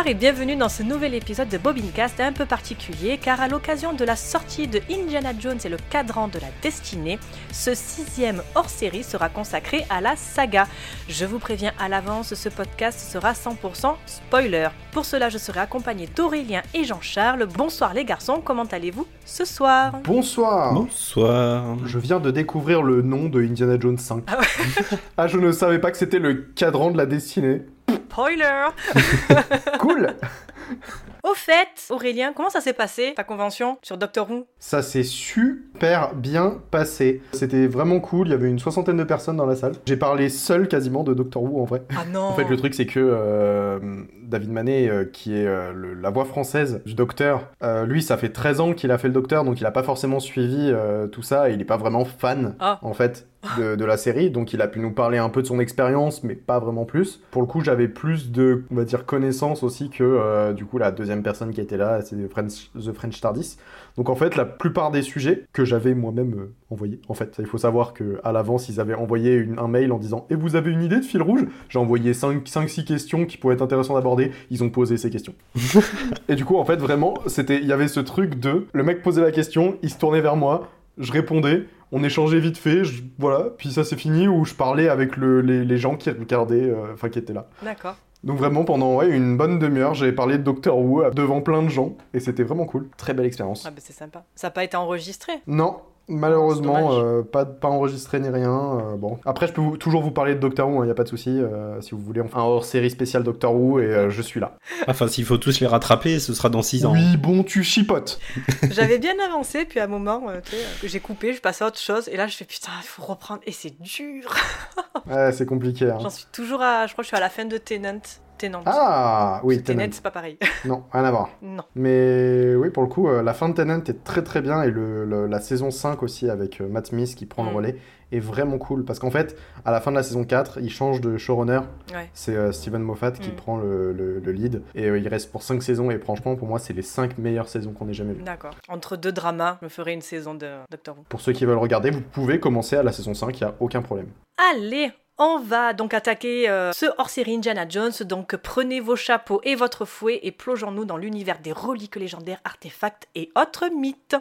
Bonsoir et bienvenue dans ce nouvel épisode de Bobincast un peu particulier car à l'occasion de la sortie de Indiana Jones et le cadran de la destinée, ce sixième hors-série sera consacré à la saga. Je vous préviens à l'avance, ce podcast sera 100% spoiler. Pour cela, je serai accompagné d'Aurélien et Jean-Charles. Bonsoir les garçons, comment allez-vous ce soir? Bonsoir Bonsoir. Je viens de découvrir le nom de Indiana Jones 5. Ah ouais. ah, je ne savais pas que c'était le cadran de la destinée. Spoiler. Cool Au fait, Aurélien, comment ça s'est passé ta convention sur Doctor Who? Ça s'est super bien passé. C'était vraiment cool, il y avait une soixantaine de personnes dans la salle. J'ai parlé seul quasiment de Doctor Who en vrai. Ah non En fait, le truc, c'est que euh, David Manet, euh, qui est euh, le- la voix française du Docteur, euh, lui, ça fait 13 ans qu'il a fait le Docteur, donc il a pas forcément suivi euh, tout ça, et il est pas vraiment fan, Ah. en fait, de, de la série, donc il a pu nous parler un peu de son expérience, mais pas vraiment plus. Pour le coup, j'avais plus de, on va dire, connaissances aussi que, euh, du coup, la deuxième personne qui était là, c'est French- The French Tardis. Donc en fait, la plupart des sujets que j'avais moi-même euh, envoyés, en fait, il faut savoir que à l'avance, ils avaient envoyé une- un mail en disant Et vous avez une idée de fil rouge? J'ai envoyé 5-6 questions qui pourraient être intéressantes d'aborder. Ils ont posé ces questions. et du coup, en fait, vraiment, c'était, il y avait ce truc de le mec posait la question, il se tournait vers moi, je répondais. On échangeait vite fait, je- voilà, puis ça c'est fini, où je parlais avec le- les, les gens qui regardaient, euh, enfin qui étaient là. D'accord. Donc vraiment pendant ouais, une bonne demi-heure, j'ai parlé de Doctor Who devant plein de gens et c'était vraiment cool. Très belle expérience. Ah bah c'est sympa. Ça n'a pas été enregistré? Non, malheureusement, euh, pas, pas enregistré ni rien. euh, bon, après je peux vous- toujours vous parler de Doctor Who, il n'y a pas de souci. euh, si vous voulez, on fait un hors-série spécial Doctor Who et euh, je suis là. Enfin, s'il faut tous les rattraper, ce sera dans 6 ans. Oui, bon, tu chipotes. J'avais bien avancé, puis à un moment, j'ai coupé, je passais à autre chose, et là je fais putain, il faut reprendre, et c'est dur. Ouais, c'est compliqué. hein. J'en suis toujours à, je crois que je suis à la fin de Tenant. Tenant. Ah, oui, Tenet, Tennant. c'est pas pareil. Non, rien à voir. non. Mais oui, pour le coup, euh, la fin de Tennant est très très bien et le, le- la saison 5 aussi avec euh, Matt Smith qui prend Mm. le relais est vraiment cool parce qu'en fait, à la fin de la saison 4, il change de showrunner. Ouais. C'est euh, Steven Moffat qui Mm. prend le, le- le lead et euh, il reste pour 5 saisons et franchement, pour moi, c'est les 5 meilleures saisons qu'on ait jamais vues. D'accord. Entre deux dramas, je me ferai une saison de Doctor Who. Pour ceux qui veulent regarder, vous pouvez commencer à la saison 5, il n'y a aucun problème. Allez, on va donc attaquer euh, ce hors-série Indiana Jones. Donc prenez vos chapeaux et votre fouet et plongeons-nous dans l'univers des reliques légendaires, artefacts et autres mythes.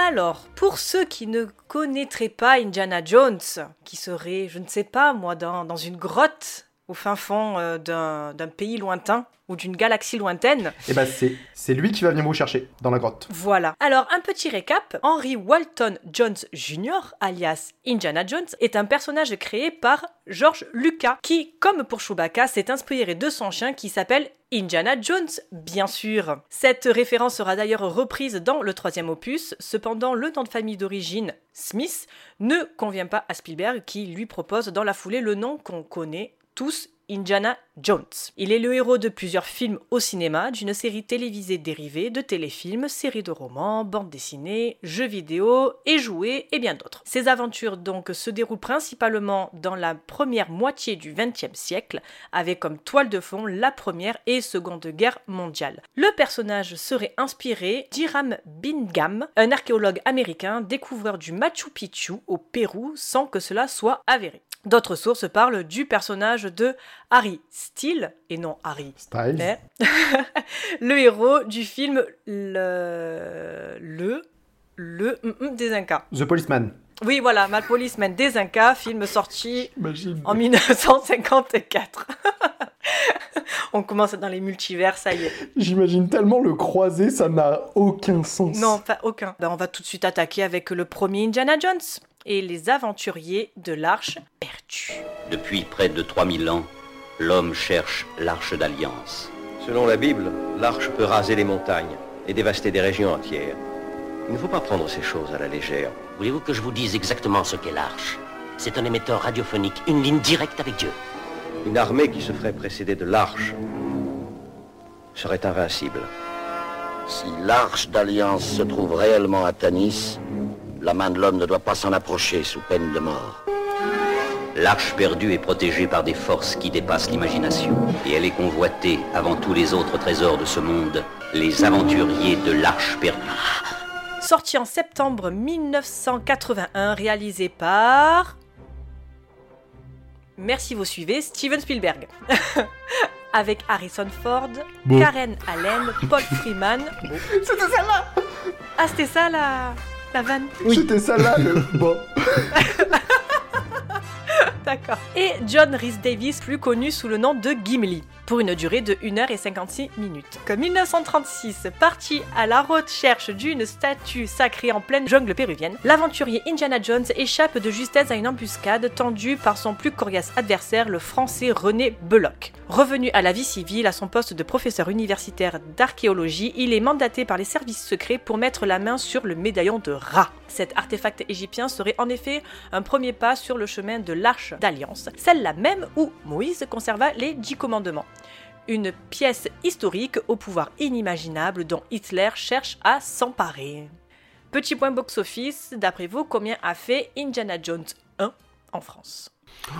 Alors, pour ceux qui ne connaîtraient pas Indiana Jones, qui serait, je ne sais pas moi, dans, dans une grotte au fin fond euh, d'un pays lointain ou d'une galaxie lointaine, Et bah, c'est c'est lui qui va venir vous chercher dans la grotte. voilà. Alors, un petit récap. Henry Walton Jones Jr., alias Indiana Jones, est un personnage créé par George Lucas, qui, comme pour Chewbacca, s'est inspiré de son chien qui s'appelle Indiana Jones, bien sûr. Cette référence sera d'ailleurs reprise dans le troisième opus, cependant le nom de famille d'origine, Smith, ne convient pas à Spielberg qui lui propose dans la foulée le nom qu'on connaît tous, Indiana Jones. Il est le héros de plusieurs films au cinéma, d'une série télévisée dérivée, de téléfilms, séries de romans, bandes dessinées, jeux vidéo et jouets et bien d'autres. Ses aventures donc se déroulent principalement dans la première moitié du XXe siècle, avec comme toile de fond la première et seconde guerre mondiale. Le personnage serait inspiré d'Hiram Bingham, un archéologue américain découvreur du Machu Picchu au Pérou sans que cela soit avéré. D'autres sources parlent du personnage de Harry Steele, et non Harry Styles. mais le héros du film Le. Le. Le. hum, hum, des Incas. The Policeman. Oui, voilà, Mad Policeman des Incas, film sorti en 1954. On commence dans les multivers, ça y est. J'imagine tellement le croiser, ça n'a aucun sens. Non, pas aucun. Ben, on va tout de suite attaquer avec le premier Indiana Jones et les aventuriers de l'Arche perdue. Depuis près de 3000 ans, l'homme cherche l'arche d'alliance. Selon la Bible, l'arche peut raser les montagnes et dévaster des régions entières. Il ne faut pas prendre ces choses à la légère. Voulez-vous que je vous dise exactement ce qu'est l'arche? C'est un émetteur radiophonique, une ligne directe avec Dieu. Une armée qui se ferait précéder de l'arche serait invincible. Si l'arche d'alliance se trouve réellement à Tanis, La main de l'homme ne doit pas s'en approcher sous peine de mort. L'arche perdue est protégée par des forces qui dépassent l'imagination. Et elle est convoitée avant tous les autres trésors de ce monde, les aventuriers de l'arche perdue. Sorti en septembre 1981, réalisé par... Merci, vous suivez, Steven Spielberg. Avec Harrison Ford, Bon. Karen Allen, Paul Freeman. C'était celle-là Ah, c'était ça la, la vanne C'était celle-là le... Bon. D'accord. Et John Rhys Davis, plus connu sous le nom de Gimli, pour une durée de 1h56 minutes. Comme 1936, parti à la recherche d'une statue sacrée en pleine jungle péruvienne, l'aventurier Indiana Jones échappe de justesse à une embuscade tendue par son plus coriace adversaire, le français René Belloc. Revenu à la vie civile, à son poste de professeur universitaire d'archéologie, il est mandaté par les services secrets pour mettre la main sur le médaillon de Ra. Cet artefact égyptien serait en effet un premier pas sur le chemin de l'Arche d'Alliance, celle-là même où Moïse conserva les dix commandements. Une pièce historique au pouvoir inimaginable dont Hitler cherche à s'emparer. Petit point box-office, d'après vous, combien a fait Indiana Jones 1 en France?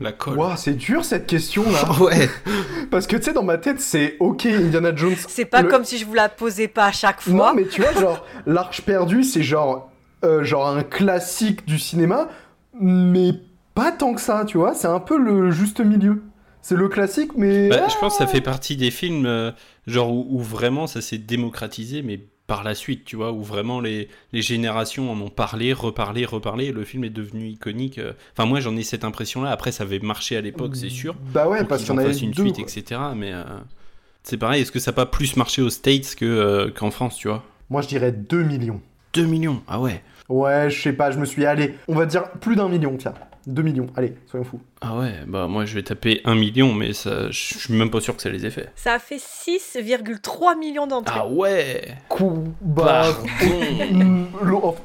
La colle. Ouah, c'est dur cette question là. Ouais. Parce que tu sais, dans ma tête, c'est ok, Indiana Jones. C'est pas Le- comme si je vous la posais pas à chaque fois. Non, mais tu vois, genre, L'Arche perdue, c'est genre, euh, genre un classique du cinéma, mais pas tant que ça, tu vois. C'est un peu le juste milieu. C'est le classique, mais. Bah, je pense que ça fait partie des films euh, genre où, où vraiment ça s'est démocratisé, mais par la suite, tu vois, où vraiment les, les générations en ont parlé, reparlé, reparlé, et le film est devenu iconique. euh. Enfin, moi j'en ai cette impression-là. Après, ça avait marché à l'époque, c'est sûr. Bah ouais, parce qu'il y en avait une deux. suite, quoi. etc. Mais euh, c'est pareil, est-ce que ça n'a pas plus marché aux States que, euh, qu'en France, tu vois? Moi, je dirais 2 millions. 2 millions, ah ouais. Ouais, je sais pas, je me suis allé. On va dire plus d'un million, tiens. 2 millions, allez, soyons fous. Ah ouais, bah moi je vais taper 1 million, mais ça, je suis même pas sûr que ça les ait fait. Ça a fait 6,3 millions d'entrées. Ah ouais Coup, bah.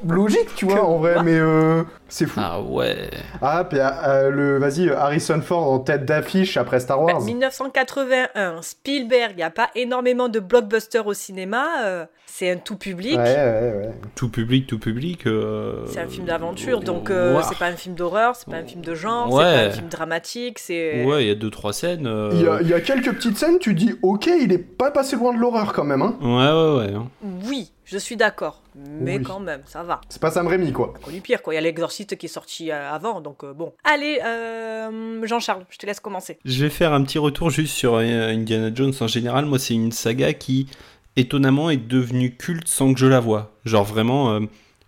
Logique, tu vois, en vrai, mais euh, c'est fou. Ah ouais Ah, puis euh, le, vas-y, Harrison Ford en tête d'affiche après Star Bah, Wars. 1981, Spielberg, il n'y a pas énormément de blockbusters au cinéma, euh, c'est un tout public. Ouais, ouais, ouais. Tout public, tout public. euh, C'est un film d'aventure, donc euh, c'est pas un film d'horreur, c'est pas un film de genre, Ouais. c'est pas un film dramatique, c'est... Ouais, il y a deux trois scènes. euh, Il y, a, il y a quelques petites scènes, tu dis, ok, il est pas passé loin de l'horreur quand même, hein. Ouais, ouais, ouais. hein. Oui, je suis d'accord, mais Oui. quand même, ça va. C'est pas Sam Raimi, quoi. Connu pire, quoi. Il y a l'exorciste qui est sorti euh, avant, donc euh, bon. Allez, euh, Jean-Charles, je te laisse commencer. Je vais faire un petit retour juste sur euh, Indiana Jones en général. Moi, c'est une saga qui, étonnamment, est devenue culte sans que je la voie. Genre vraiment, euh,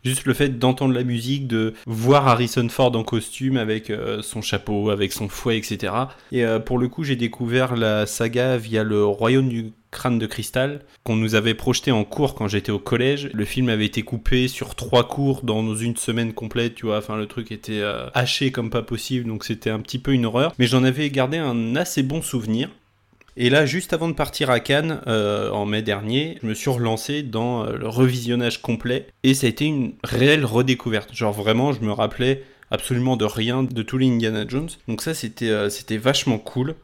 juste le fait d'entendre la musique, de voir Harrison Ford en costume avec euh, son chapeau, avec son fouet, etc. Et euh, pour le coup, j'ai découvert la saga via le Royaume du crâne de cristal qu'on nous avait projeté en cours quand j'étais au collège. Le film avait été coupé sur trois cours dans une semaine complète, tu vois. Enfin, le truc était euh, haché comme pas possible, donc c'était un petit peu une horreur. Mais j'en avais gardé un assez bon souvenir. Et là, juste avant de partir à Cannes, euh, en mai dernier, je me suis relancé dans euh, le revisionnage complet. Et ça a été une réelle redécouverte. Genre vraiment, je me rappelais absolument de rien de tous les Indiana Jones. Donc ça, c'était euh, vachement cool.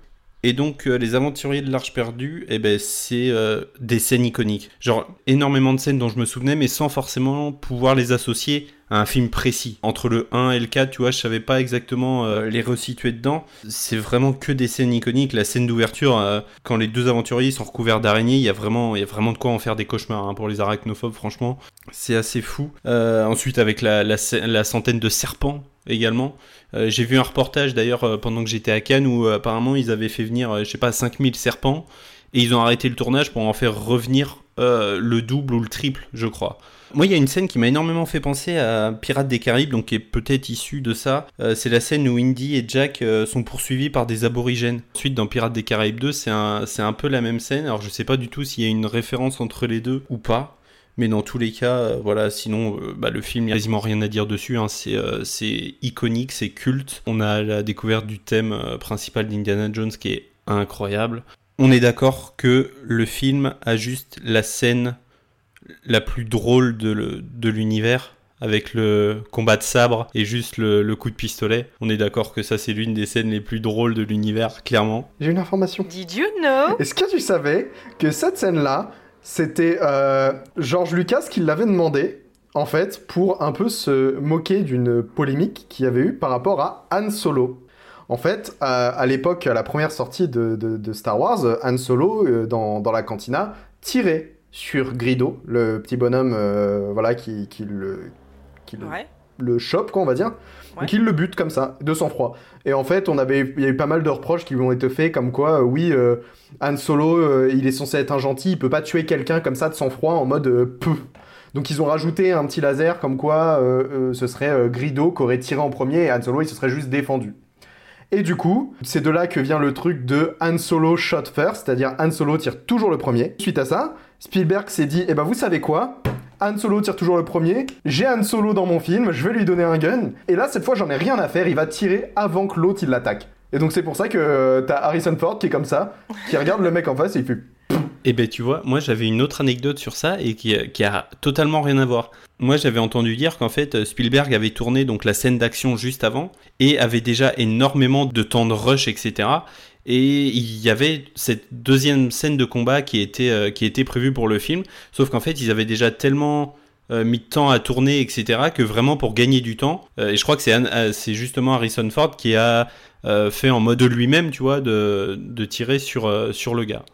Et donc, les aventuriers de l'Arche perdue, eh ben, c'est des scènes iconiques. Genre, énormément de scènes dont je me souvenais, mais sans forcément pouvoir les associer un film précis. Entre le 1 et le 4, tu vois, je savais pas exactement euh, les resituer dedans. C'est vraiment que des scènes iconiques. La scène d'ouverture, euh, quand les deux aventuriers sont recouverts d'araignées, il y a vraiment, y a vraiment de quoi en faire des cauchemars hein, pour les arachnophobes, franchement. C'est assez fou. Euh, ensuite, avec la, centaine de serpents également. J'ai vu un reportage d'ailleurs pendant que j'étais à Cannes où apparemment ils avaient fait venir, je sais pas, 5000 serpents et ils ont arrêté le tournage pour en faire revenir euh, le double ou le triple, je crois. Moi, il y a une scène qui m'a énormément fait penser à Pirates des Caraïbes, donc qui est peut-être issue de ça. Euh, c'est la scène où Indy et Jack euh, sont poursuivis par des aborigènes. Ensuite, dans Pirates des Caraïbes 2, c'est un, peu la même scène. Alors, je sais pas du tout s'il y a une référence entre les deux ou pas. Mais dans tous les cas, voilà, sinon, bah, le film, il n'y a quasiment rien à dire dessus. hein. C'est iconique, c'est culte. On a la découverte du thème principal d'Indiana Jones qui est incroyable. On est d'accord que le film a juste la scène la plus drôle de, le- de l'univers avec le combat de sabre et juste le, le coup de pistolet. On est d'accord que ça c'est l'une des scènes les plus drôles de l'univers, clairement. J'ai une information. Did you know? Est-ce que tu savais que cette scène-là, c'était euh, George Lucas qui l'avait demandé en fait, pour un peu se moquer d'une polémique qu'il y avait eu par rapport à Han Solo? En fait, à, à l'époque, à la première sortie de, de- de Star Wars, Han Solo, euh, dans, dans la cantina, tirait sur Grido, le petit bonhomme euh, voilà, qui, qui le, qui le, Ouais. le chope, quoi, on va dire. Ouais. Donc il le bute comme ça, de sang-froid. Et en fait, on avait, il y a eu pas mal de reproches qui lui ont été faits, comme quoi, euh, oui, euh, Han Solo, euh, il est censé être un gentil, il peut pas tuer quelqu'un comme ça de sang-froid en mode euh, peu. Donc ils ont rajouté un petit laser comme quoi euh, euh, ce serait euh, Grido qui aurait tiré en premier et Han Solo il se serait juste défendu. Et du coup, c'est de là que vient le truc de Han Solo shot first, c'est-à-dire Han Solo tire toujours le premier. Suite à ça, Spielberg s'est dit, eh ben vous savez quoi? Han Solo tire toujours le premier, j'ai Han Solo dans mon film, je vais lui donner un gun, et là cette fois j'en ai rien à faire, il va tirer avant que l'autre il l'attaque. Et donc c'est pour ça que euh, t'as Harrison Ford qui est comme ça, qui regarde le mec en face et il fait Et ben tu vois, moi j'avais une autre anecdote sur ça et qui, qui a totalement rien à voir. Moi j'avais entendu dire qu'en fait Spielberg avait tourné donc la scène d'action juste avant et avait déjà énormément de temps de rush etc. Et il y avait cette deuxième scène de combat qui était, euh, qui était prévue pour le film, sauf qu'en fait ils avaient déjà tellement euh, mis de temps à tourner etc. que vraiment pour gagner du temps, euh, et je crois que c'est euh, justement Harrison Ford qui a euh, fait en mode lui-même tu vois de, de tirer sur, euh, sur le gars.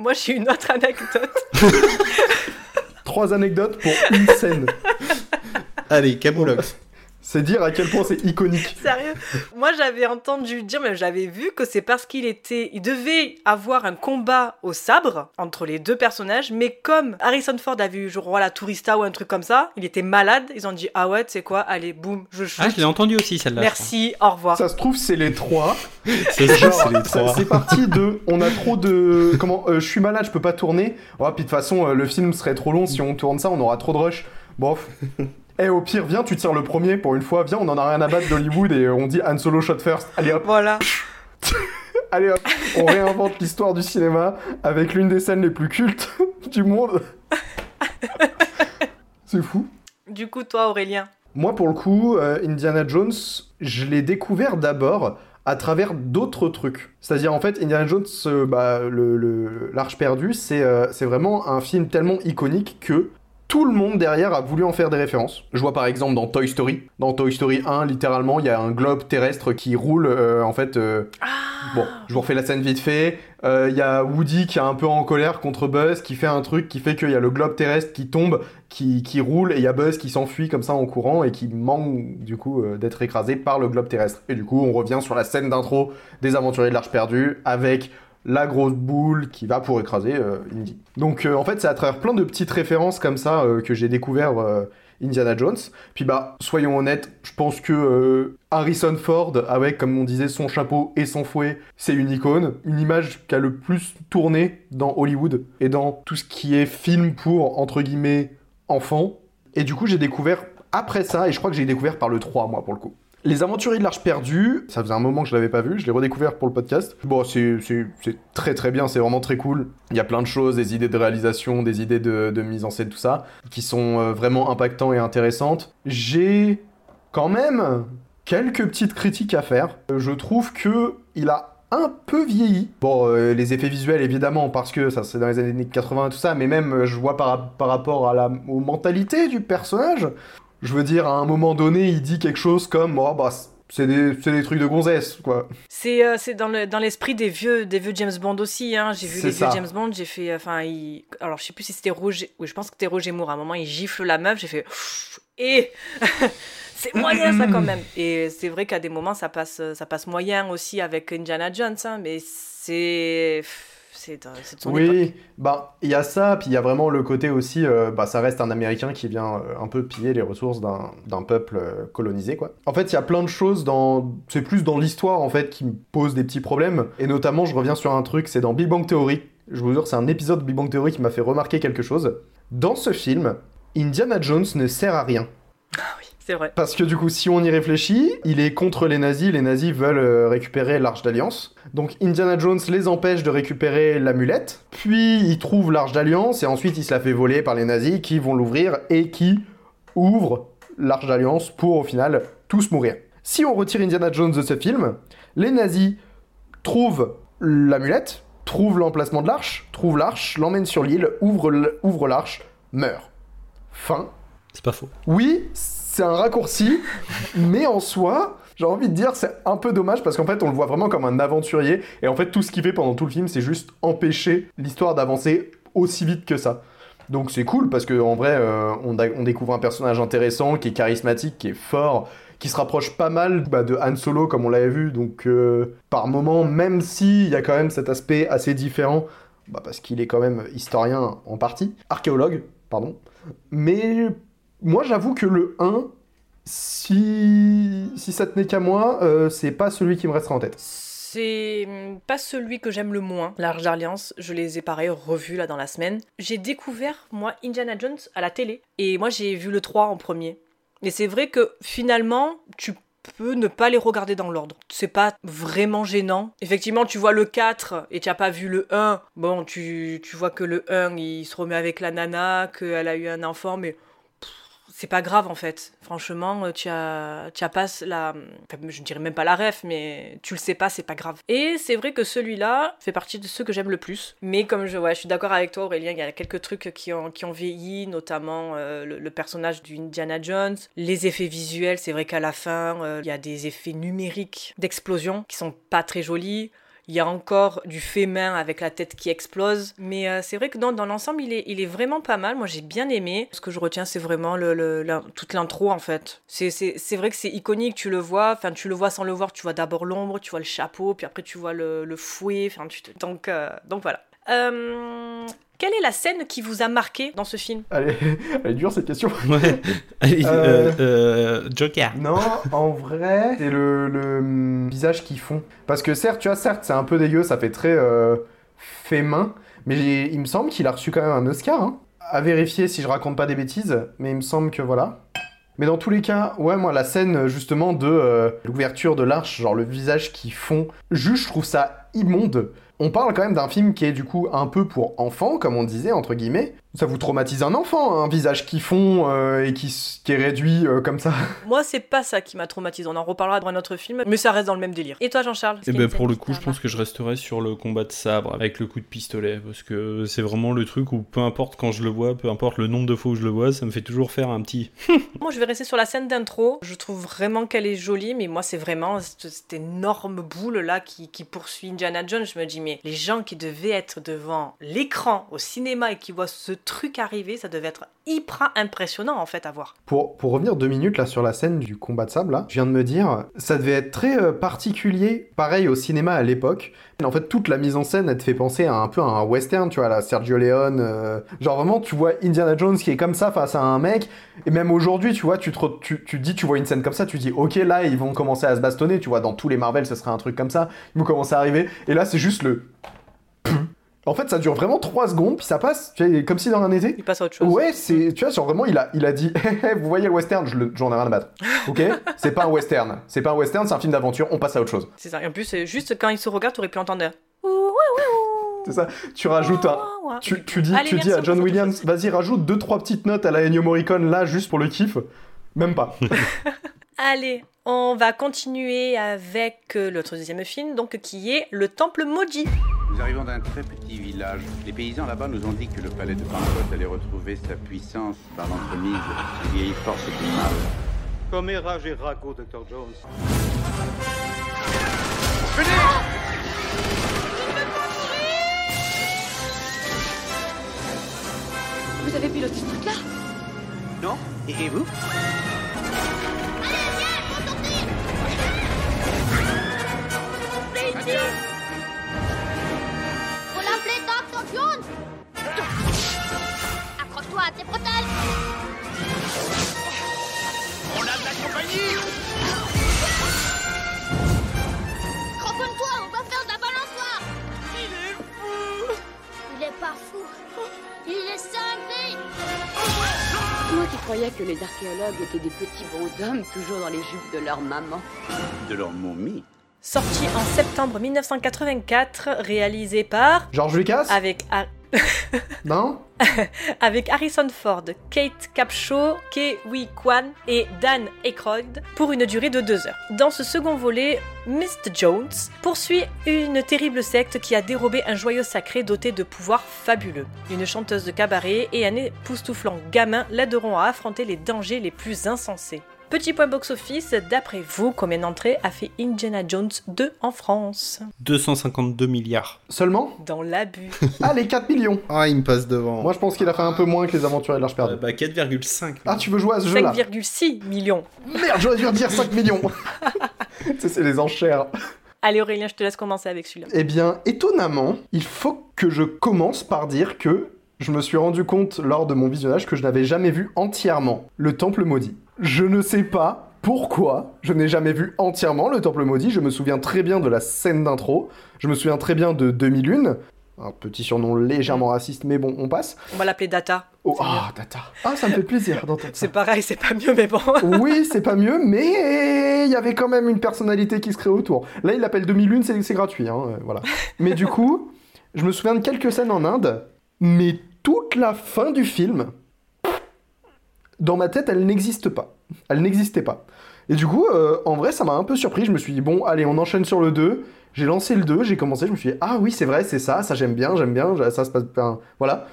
Moi, j'ai une autre anecdote. trois anecdotes pour une scène. Allez, Camoulox. C'est dire à quel point c'est iconique. Sérieux Moi, j'avais entendu dire, mais j'avais vu que c'est parce qu'il était, il devait avoir un combat au sabre entre les deux personnages, mais comme Harrison Ford a vu genre voilà Tourista ou un truc comme ça, il était malade. Ils ont dit ah ouais, c'est quoi Allez, boum, je shoot. Ah, je l'ai entendu aussi celle-là. Merci, au revoir. Ça se trouve, c'est les trois. c'est les trois. c'est parti de. On a trop de. Comment euh, Je suis malade, je peux pas tourner. Ouais, puis de toute façon, euh, le film serait trop long. Si on tourne ça, on aura trop de rush. Bof. Eh, au pire, viens, tu tires le premier pour une fois. Viens, on en a rien à battre d'Hollywood et on dit Han Solo shot first. Allez hop, Voilà. allez hop. On réinvente l'histoire du cinéma avec l'une des scènes les plus cultes du monde. C'est fou. Du coup, toi, Aurélien. Moi, pour le coup, euh, Indiana Jones, je l'ai découvert d'abord à travers d'autres trucs. C'est-à-dire, en fait, Indiana Jones, euh, bah, le, l'Arche perdue, c'est euh, c'est vraiment un film tellement iconique que tout le monde derrière a voulu en faire des références. Je vois par exemple dans Toy Story. Dans Toy Story 1, littéralement, il y a un globe terrestre qui roule, euh, en fait... euh, Bon, je vous refais la scène vite fait. Euh, Il y a Woody qui est un peu en colère contre Buzz, qui fait un truc qui fait qu'il y a le globe terrestre qui tombe, qui, qui roule, et il y a Buzz qui s'enfuit comme ça en courant et qui manque du coup euh, d'être écrasé par le globe terrestre. Et du coup, on revient sur la scène d'intro des Aventuriers de l'Arche perdue avec la grosse boule qui va pour écraser euh, Indy. Donc euh, en fait, c'est à travers plein de petites références comme ça euh, que j'ai découvert Indiana Jones. Puis bah, soyons honnêtes, je pense que Harrison Ford, avec comme on disait son chapeau et son fouet, c'est une icône, une image qui a le plus tourné dans Hollywood et dans tout ce qui est film pour entre guillemets enfants. Et du coup, j'ai découvert après ça, et je crois que j'ai découvert par le 3, moi, pour le coup. Les Aventuriers de l'Arche perdue, ça faisait un moment que je l'avais pas vu, je l'ai redécouvert pour le podcast. Bon, c'est très très bien, c'est vraiment très cool. Il y a plein de choses, des idées de réalisation, des idées de, de mise en scène, tout ça, qui sont euh, vraiment impactants et intéressantes. J'ai quand même quelques petites critiques à faire. Euh, Je trouve que il a un peu vieilli. Bon, euh, les effets visuels évidemment, parce que ça c'est dans les années 80 et tout ça, mais même je vois par, par rapport à la, aux mentalités du personnage. Je veux dire, à un moment donné, il dit quelque chose comme oh, bah, c'est des, trucs de gonzesse, quoi. C'est euh, dans le dans l'esprit des vieux des vieux James Bond aussi. Hein. J'ai vu les ça. vieux James Bond. J'ai fait enfin il... alors je sais plus si c'était Roger. Oui, je pense que c'était Roger Moore. À un moment, il gifle la meuf. J'ai fait et c'est moyen ça quand même. Et c'est vrai qu'à des moments ça passe ça passe moyen aussi avec Indiana Jones. hein, mais c'est c'est de son époque. Oui, bah il y a ça, puis il y a vraiment le côté aussi, euh, bah ça reste un Américain qui vient euh, un peu piller les ressources d'un d'un peuple euh, colonisé, quoi. En fait, il y a plein de choses dans, c'est plus dans l'histoire en fait qui me pose des petits problèmes, et notamment je reviens sur un truc, c'est dans Big Bang Theory. Je vous jure, c'est un épisode de Big Bang Theory qui m'a fait remarquer quelque chose. Dans ce film, Indiana Jones ne sert à rien. C'est vrai. Parce que du coup, si on y réfléchit, il est contre les nazis, les nazis veulent euh, récupérer l'Arche d'Alliance. Donc Indiana Jones les empêche de récupérer l'amulette, puis il trouve l'Arche d'Alliance, et ensuite il se la fait voler par les nazis qui vont l'ouvrir et qui ouvrent l'Arche d'Alliance pour au final tous mourir. Si on retire Indiana Jones de ce film, les nazis trouvent l'amulette, trouvent l'emplacement de l'arche, trouvent l'arche, l'emmènent sur l'île, ouvrent l'arche, meurent. Fin. C'est pas faux. Oui, c'est un raccourci, mais en soi, j'ai envie de dire, c'est un peu dommage parce qu'en fait, on le voit vraiment comme un aventurier. Et en fait, tout ce qu'il fait pendant tout le film, c'est juste empêcher l'histoire d'avancer aussi vite que ça. Donc c'est cool parce qu'en vrai, euh, on, découvre un personnage intéressant, qui est charismatique, qui est fort, qui se rapproche pas mal bah, de Han Solo comme on l'avait vu. Donc euh, par moment, même s'il y a quand même cet aspect assez différent, bah, parce qu'il est quand même historien en partie, archéologue, pardon. Mais moi j'avoue que le 1, si, si ça tenait qu'à moi, euh, c'est pas celui qui me restera en tête. C'est hum, pas celui que j'aime le moins, Large Alliance. Je les ai pareil revus là dans la semaine. J'ai découvert, moi, Indiana Jones à la télé. Et moi, j'ai vu le 3 en premier. Et c'est vrai que finalement, tu peux ne pas les regarder dans l'ordre. C'est pas vraiment gênant. Effectivement, tu vois le 4 et tu n'as pas vu le 1. Bon, tu, tu vois que le 1, il se remet avec la nana, qu'elle a eu un enfant, mais c'est pas grave en fait. Franchement, euh, tu as, tu as pas la. enfin, je ne dirais même pas la ref, mais tu le sais pas, c'est pas grave. Et c'est vrai que celui-là fait partie de ceux que j'aime le plus. Mais comme je, ouais, je suis d'accord avec toi, Aurélien, il y a quelques trucs qui ont, qui ont vieilli, notamment euh, le, personnage d'Indiana Jones, les effets visuels. C'est vrai qu'à la fin, euh, il y a des effets numériques d'explosion qui sont pas très jolis. Il y a encore du fait main avec la tête qui explose. Mais euh, c'est vrai que dans, dans l'ensemble, il est, il est vraiment pas mal. Moi, j'ai bien aimé. Ce que je retiens, c'est vraiment le, toute l'intro, en fait. C'est vrai que c'est iconique, tu le vois. Enfin, tu le vois sans le voir. Tu vois d'abord l'ombre, tu vois le chapeau, puis après, tu vois le, le fouet. Enfin, tu te- donc, euh, donc voilà. Euh, quelle est la scène qui vous a marqué dans ce film? Elle est, elle est dure cette question. Ouais. Allez, Euh. euh, euh, Joker. Non, en vrai, c'est le, le, hum, visage qu'ils font. Parce que certes, tu vois, certes, c'est un peu dégueu, ça fait très euh, fait main, mais il me semble qu'il a reçu quand même un Oscar. hein. À vérifier si je raconte pas des bêtises, mais il me semble que voilà. Mais dans tous les cas, ouais, moi, la scène justement de euh, l'ouverture de l'arche, genre le visage qu'ils font, juste, je trouve ça immonde. On parle quand même d'un film qui est du coup un peu pour enfants, comme on disait, entre guillemets. Ça vous traumatise un enfant, un visage qui fond euh, et qui, qui est réduit euh, comme ça. Moi, c'est pas ça qui m'a traumatisé. On en reparlera dans un autre film, mais ça reste dans le même délire. Et toi, Jean-Charles Et ben pour le coup, je pense que je resterai sur le combat de sabre avec le coup de pistolet parce que c'est vraiment le truc où peu importe quand je le vois, peu importe le nombre de fois où je le vois, ça me fait toujours faire un petit. Moi, je vais rester sur la scène d'intro. Je trouve vraiment qu'elle est jolie, mais moi, c'est vraiment cette, cette énorme boule là qui, qui poursuit Indiana Jones. Je me dis, mais les gens qui devaient être devant l'écran au cinéma et qui voient ce truc arriver, ça devait être hyper impressionnant en fait à voir. Pour, pour revenir deux minutes là sur la scène du combat de sable, là, je viens de me dire, ça devait être très euh, particulier, pareil au cinéma à l'époque. En fait, toute la mise en scène, elle te fait penser à un peu à un western, tu vois, la Sergio Leone. euh, genre vraiment, tu vois Indiana Jones qui est comme ça face à un mec. Et même aujourd'hui, tu vois, tu te, tu, tu dis, tu vois une scène comme ça, tu dis, ok, là, ils vont commencer à se bastonner, tu vois, dans tous les Marvel, ce serait un truc comme ça. Ils vont commencer à arriver. Et là, c'est juste le. En fait, ça dure vraiment 3 secondes, puis ça passe, tu vois, comme si dans un été. Il passe à autre chose. Ouais, c'est, tu vois, genre vraiment, il a, il a dit, Hé, hé, vous voyez le western, je le- j'en ai rien à battre. Ok? C'est pas un western. C'est pas un western, c'est un film d'aventure, on passe à autre chose. C'est ça. Et en plus, c'est juste quand il se regarde, tu aurais pu entendre. un C'est ça. Tu rajoutes un. Tu, tu dis, Allez, tu dis à John Williams, vas-y, rajoute deux, trois petites notes à la Ennio Morricone là, juste pour le kiff. Même pas. Allez, on va continuer avec euh, notre deuxième film, donc qui est Le Temple Maudit. Nous arrivons d'un très petit village. Les paysans là-bas nous ont dit que le palais de Pangod allait retrouver sa puissance par l'entremise des vieilles forces du mal. Commérage et ragot, Dr. Jones. Vous avez piloté ce truc-là Non? Et vous? Faut l'appeler. Jones Accroche-toi à tes bretelles On a de la compagnie Cramponne-toi, on va faire de la balançoire Il est fou Il est pas fou Il est cinglé Moi qui croyais que les archéologues étaient des petits bonshommes toujours dans les jupes de leur maman? De leur momie. Sorti en septembre 1984, réalisé par. George Lucas Avec. Non avec Harrison Ford, Kate Capshaw, Ke-Huy Kwan et Dan Aykroyd pour une durée de deux heures. Dans ce second volet, Mr. Jones poursuit une terrible secte qui a dérobé un joyau sacré doté de pouvoirs fabuleux. Une chanteuse de cabaret et un époustouflant gamin l'aideront à affronter les dangers les plus insensés. Petit point box-office, d'après vous, combien d'entrées a fait Indiana Jones 2 en France 252 milliards. Seulement Dans l'abus. Ah, les 4 millions Ah, il me passe devant. Moi, je pense qu'il a fait un peu moins que les aventures de l'Arche Euh, perdue. bah 4,5. Ah, tu veux jouer à ce jeu-là 5,6 millions. Merde, j'aurais dû dire 5 millions Ça, c'est les enchères. Allez Aurélien, je te laisse commencer avec celui-là. Eh bien, étonnamment, il faut que je commence par dire que je me suis rendu compte lors de mon visionnage que je n'avais jamais vu entièrement le Temple Maudit. Je ne sais pas pourquoi je n'ai jamais vu entièrement le Temple Maudit. Je me souviens très bien de la scène d'intro. Je me souviens très bien de 2001. Un petit surnom légèrement raciste, mais bon, on passe. On va l'appeler Data. Oh, ah, Data. Ah, ça me fait plaisir d'entendre ça. C'est pareil, c'est pas mieux, mais bon. Oui, c'est pas mieux, mais il y avait quand même une personnalité qui se crée autour. Là, il l'appelle 2001, c'est c'est gratuit, hein, euh, voilà. Mais du coup, je me souviens de quelques scènes en Inde, mais toute la fin du film, dans ma tête, elle n'existe pas. Elle n'existait pas. Et du coup, euh, en vrai, ça m'a un peu surpris. Je me suis dit, bon, allez, on enchaîne sur le 2. J'ai lancé le 2, j'ai commencé, je me suis dit, ah oui, c'est vrai, c'est ça, ça j'aime bien, j'aime bien, ça se passe bien. Voilà.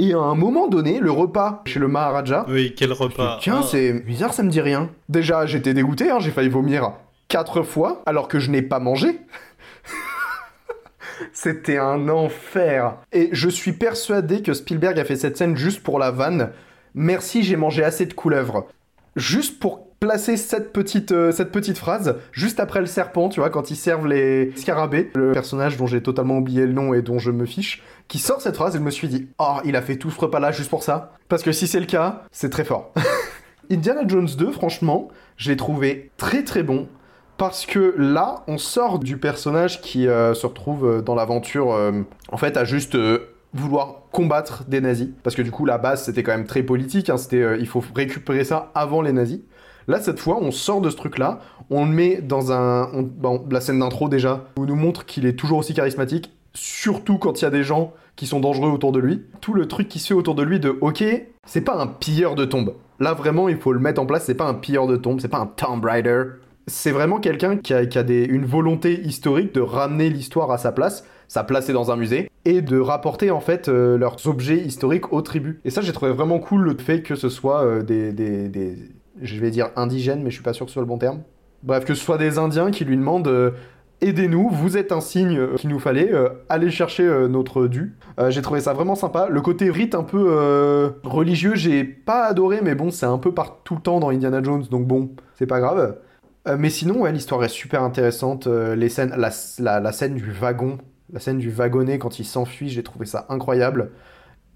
Et à un moment donné, le repas chez le Maharaja, Oui, quel repas. Tiens, Ah. c'est bizarre, ça me dit rien. Déjà, j'étais dégoûté, hein, j'ai failli vomir quatre fois, alors que je n'ai pas mangé. C'était un enfer. Et je suis persuadé que Spielberg a fait cette scène juste pour la vanne. Merci, j'ai mangé assez de couleuvres. Juste pour placer cette petite, euh, cette petite phrase, juste après le serpent, tu vois, quand ils servent les scarabées, le personnage dont j'ai totalement oublié le nom et dont je me fiche, qui sort cette phrase et je me suis dit, oh, il a fait tout ce repas-là juste pour ça. Parce que si c'est le cas, c'est très fort. Indiana Jones 2, franchement, je l'ai trouvé très très bon. Parce que là, on sort du personnage qui euh, se retrouve euh, dans l'aventure, en fait, à juste vouloir combattre des nazis. Parce que du coup, la base, c'était quand même très politique. hein, c'était, euh, il faut récupérer ça avant les nazis. Là, cette fois, on sort de ce truc-là, on le met dans un... on- bon, la scène d'intro, déjà, où nous montre qu'il est toujours aussi charismatique, surtout quand il y a des gens qui sont dangereux autour de lui. Tout le truc qui se fait autour de lui de, ok, c'est pas un pilleur de tombes. Là, vraiment, il faut le mettre en place, c'est pas un pilleur de tombes, c'est pas un Tomb Raider. C'est vraiment quelqu'un qui a, qui a des- une volonté historique de ramener l'histoire à sa place. Sa place est dans un musée. Et de rapporter en fait euh, leurs objets historiques aux tribus. Et ça, j'ai trouvé vraiment cool le fait que ce soit euh, des, des- Je vais dire indigènes, mais je suis pas sûr que ce soit le bon terme. Bref, que ce soit des Indiens qui lui demandent euh, Aidez-nous, vous êtes un signe qu'il nous fallait, euh, allez chercher notre dû. J'ai trouvé ça vraiment sympa. Le côté rite un peu religieux, j'ai pas adoré, mais bon, c'est un peu par tout le temps dans Indiana Jones, donc bon, c'est pas grave. Mais sinon, ouais, l'histoire est super intéressante. Les scènes, la- la scène du wagon, la scène du wagonnet quand il s'enfuit, j'ai trouvé ça incroyable.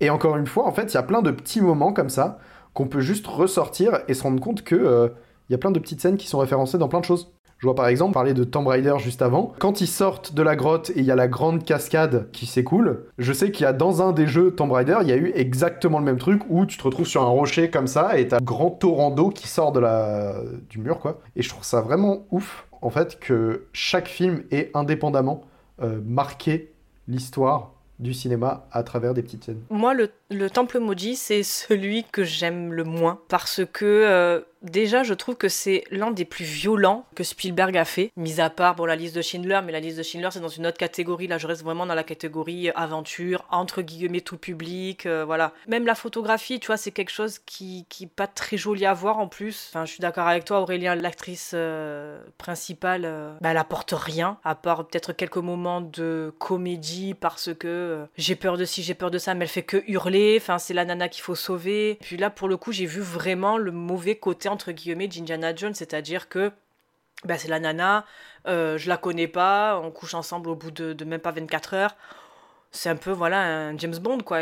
Et encore une fois, en fait, il y a plein de petits moments comme ça qu'on peut juste ressortir et se rendre compte que euh, il y a plein de petites scènes qui sont référencées dans plein de choses. Je vois par exemple parler de Tomb Raider juste avant. Quand ils sortent de la grotte et il y a la grande cascade qui s'écoule, je sais qu'il y a dans un des jeux Tomb Raider, il y a eu exactement le même truc où tu te retrouves sur un rocher comme ça et t'as un grand torrent d'eau qui sort du mur quoi. Et je trouve ça vraiment ouf en fait que chaque film ait indépendamment euh, marqué l'histoire du cinéma à travers des petites scènes. Moi, le, le Temple Maudit, c'est celui que j'aime le moins. Parce que, euh, déjà, je trouve que c'est l'un des plus violents que Spielberg a fait. Mis à part, bon, la liste de Schindler, mais la liste de Schindler, c'est dans une autre catégorie. Là, je reste vraiment dans la catégorie aventure, entre guillemets, tout public. euh, voilà. Même la photographie, tu vois, c'est quelque chose qui, qui pas très joli à voir en plus. Enfin, je suis d'accord avec toi, Aurélien, l'actrice euh, principale, euh, bah, elle apporte rien, à part peut-être quelques moments de comédie parce que euh, j'ai peur de ci, j'ai peur de ça, mais elle fait que hurler. Enfin, c'est la nana qu'il faut sauver. Puis là, pour le coup, j'ai vu vraiment le mauvais côté, entre guillemets, d'Indiana Jones, c'est-à-dire que bah, c'est la nana, euh, je la connais pas, on couche ensemble au bout de, même pas 24 heures. C'est un peu, voilà, un James Bond, quoi.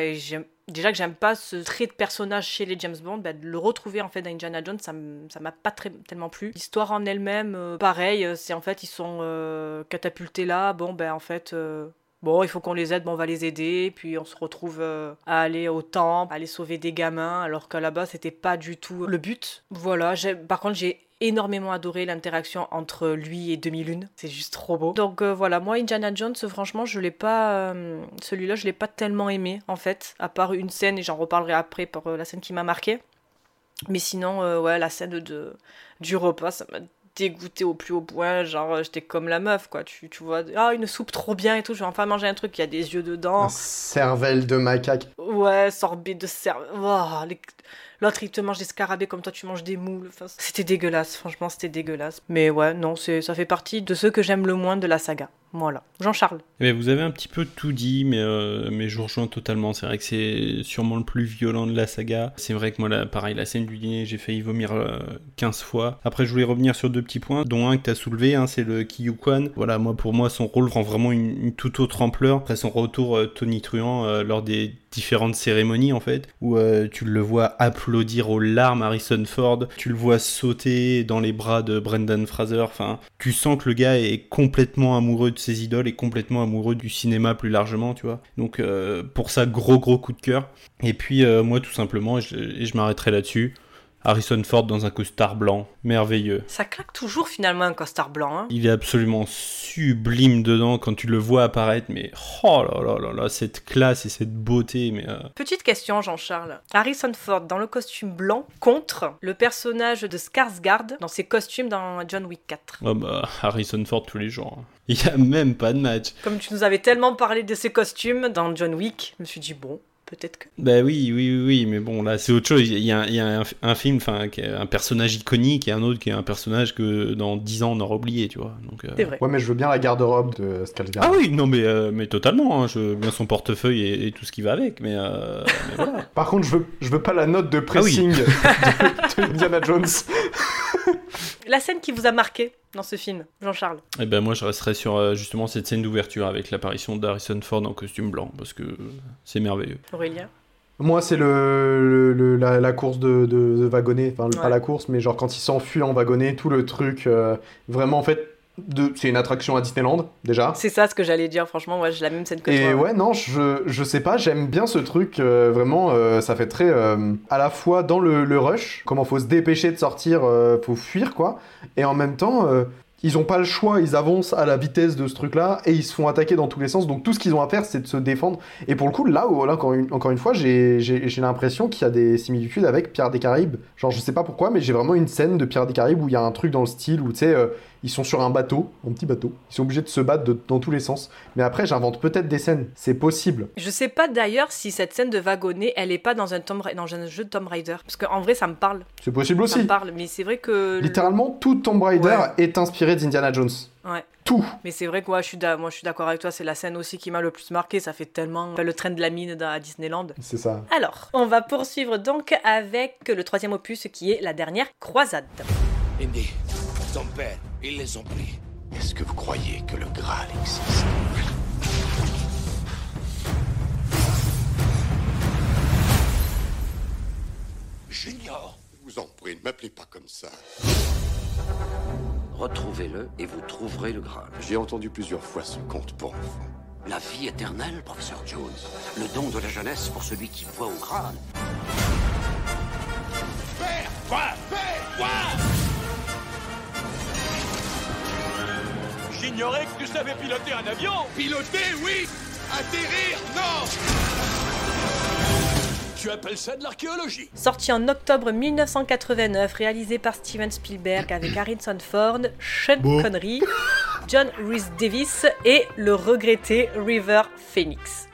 Déjà que j'aime pas ce trait de personnage chez les James Bond, bah, de le retrouver en fait dans Indiana Jones, ça m'a pas tellement plu. L'histoire en elle-même, euh, pareil, euh, c'est en fait, ils sont catapultés là, bon, ben en fait. Bon, il faut qu'on les aide, bon, on va les aider, puis on se retrouve euh, à aller au temple, à aller sauver des gamins, alors qu'à la base, c'était pas du tout le but. Voilà, par contre, j'ai énormément adoré l'interaction entre lui et 2001. C'est juste trop beau. Donc euh, voilà, moi Indiana Jones, franchement, je l'ai pas, euh, celui-là, je l'ai pas tellement aimé en fait, à part une scène et j'en reparlerai après pour la scène qui m'a marqué. Mais sinon, ouais, la scène de du repas, ça m'a dégoûté au plus haut point. Genre, euh, j'étais comme la meuf, quoi. Tu, tu vois, ah, une soupe trop bien et tout. Je vais enfin manger un truc qui a des yeux dedans. Cervelle de macaque. Ouais, sorbet de cerveau. Ouah, les- L'autre, il te mange des scarabées comme toi, tu manges des moules. C'était dégueulasse, franchement, c'était dégueulasse. Mais ouais, non, ça fait partie de ceux que j'aime le moins de la saga. Voilà. Jean-Charles. Eh bien, vous avez un petit peu tout dit, mais, euh, mais je vous rejoins totalement. C'est vrai que c'est sûrement le plus violent de la saga. C'est vrai que moi, là, pareil, la scène du dîner, j'ai failli vomir euh, 15 fois. Après, je voulais revenir sur deux petits points, dont un que tu soulevé, hein, c'est le Kiyukuan. Voilà, moi, pour moi, son rôle prend vraiment une, une toute autre ampleur. Après son retour euh, tonitruant euh, lors des différentes cérémonies, en fait, où euh, tu le vois applaudir aux larmes Harrison Ford, tu le vois sauter dans les bras de Brendan Fraser. Enfin, tu sens que le gars est complètement amoureux de ses idoles et complètement amoureux du cinéma plus largement, tu vois. Donc euh, pour ça, gros gros coup de cœur. Et puis euh, moi tout simplement, je m'arrêterai là-dessus, Harrison Ford dans un costard blanc, merveilleux. Ça claque toujours finalement un costard blanc. Hein. Il est absolument sublime dedans quand tu le vois apparaître, mais oh là là là là, cette classe et cette beauté, mais... euh, Petite question, Jean-Charles. Harrison Ford dans le costume blanc contre le personnage de Skarsgård dans ses costumes dans John Wick 4. Oh bah, Harrison Ford tous les jours. hein. Il y a même pas de match. Comme tu nous avais tellement parlé de ses costumes dans John Wick, je me suis dit, bon, peut-être que. Bah oui, oui, oui, mais bon, là, c'est autre chose. Il y a, il y a un, un film, enfin, qui est un personnage iconique et un autre qui est un personnage que dans 10 ans on aura oublié, tu vois. Donc, euh, C'est vrai. Ouais, mais je veux bien la garde-robe de Skarsgård. Ah oui, non, mais, euh, mais totalement. hein. Je veux bien son portefeuille et, et tout ce qui va avec, mais, euh, mais voilà. Par contre, je veux, je veux pas la note de Ah oui. pressing de, de Indiana Jones. La scène qui vous a marqué? Dans ce film, Jean-Charles Et ben moi, je resterai sur euh, justement cette scène d'ouverture avec l'apparition d'Harrison Ford en costume blanc, parce que c'est merveilleux. Aurélien Moi, c'est le, le- le- la, la course de, de, de wagonnet. Enfin, pas la course, mais genre quand il s'enfuit en wagonnet, tout le truc. euh, vraiment, en fait, de- c'est une attraction à Disneyland, déjà. C'est ça ce que j'allais dire, franchement, moi j'ai la même scène que Et toi. ouais, non, je, je sais pas, j'aime bien ce truc, euh, vraiment, euh, ça fait très, euh, à la fois dans le, le rush, comment faut se dépêcher de sortir, faut fuir, quoi, et en même temps, ils ont pas le choix, ils avancent à la vitesse de ce truc-là, et ils se font attaquer dans tous les sens, donc tout ce qu'ils ont à faire, c'est de se défendre, et pour le coup, là, où, là encore, une, encore une fois, j'ai l'impression qu'il y a des similitudes avec Pierre des Caraïbes, genre, je sais pas pourquoi, mais j'ai vraiment une scène de Pierre des Caraïbes où il y a un truc dans le style, où, tu sais, euh, ils sont sur un bateau, un petit bateau, ils sont obligés de se battre de- dans tous les sens, mais après, j'invente peut-être des scènes. C'est possible. Je sais pas d'ailleurs si cette scène de wagonnet, elle est pas dans un, Tomb Ra- dans un jeu de Tomb Raider. Parce qu'en vrai, ça me parle. C'est possible Ça me aussi. parle, mais c'est vrai que. Littéralement, tout Tomb Raider Ouais. est inspiré d'Indiana Jones. Ouais. Tout. Mais c'est vrai que moi je suis d'accord avec toi, c'est la scène aussi qui m'a le plus marqué. Ça fait tellement enfin, le train de la mine à Disneyland. C'est ça. Alors, on va poursuivre donc avec le troisième opus qui est la dernière croisade. Indy, ton père, ils les ont pris. Est-ce que vous croyez que le Graal existe? Junior Je vous en prie, ne m'appelez pas comme ça. Retrouvez-le et vous trouverez le Graal. J'ai entendu plusieurs fois ce conte pour enfants. La vie éternelle, professeur Jones. Le don de la jeunesse pour celui qui voit au Graal. Père Quoi? Père Quoi? J'ignorais que tu savais piloter un avion Piloter, oui Atterrir, non Tu appelles ça de l'archéologie Sorti en octobre 1989, réalisé par Steven Spielberg avec Harrison Ford, Sean Bon. Connery, John Rhys Davis et le regretté River Phoenix.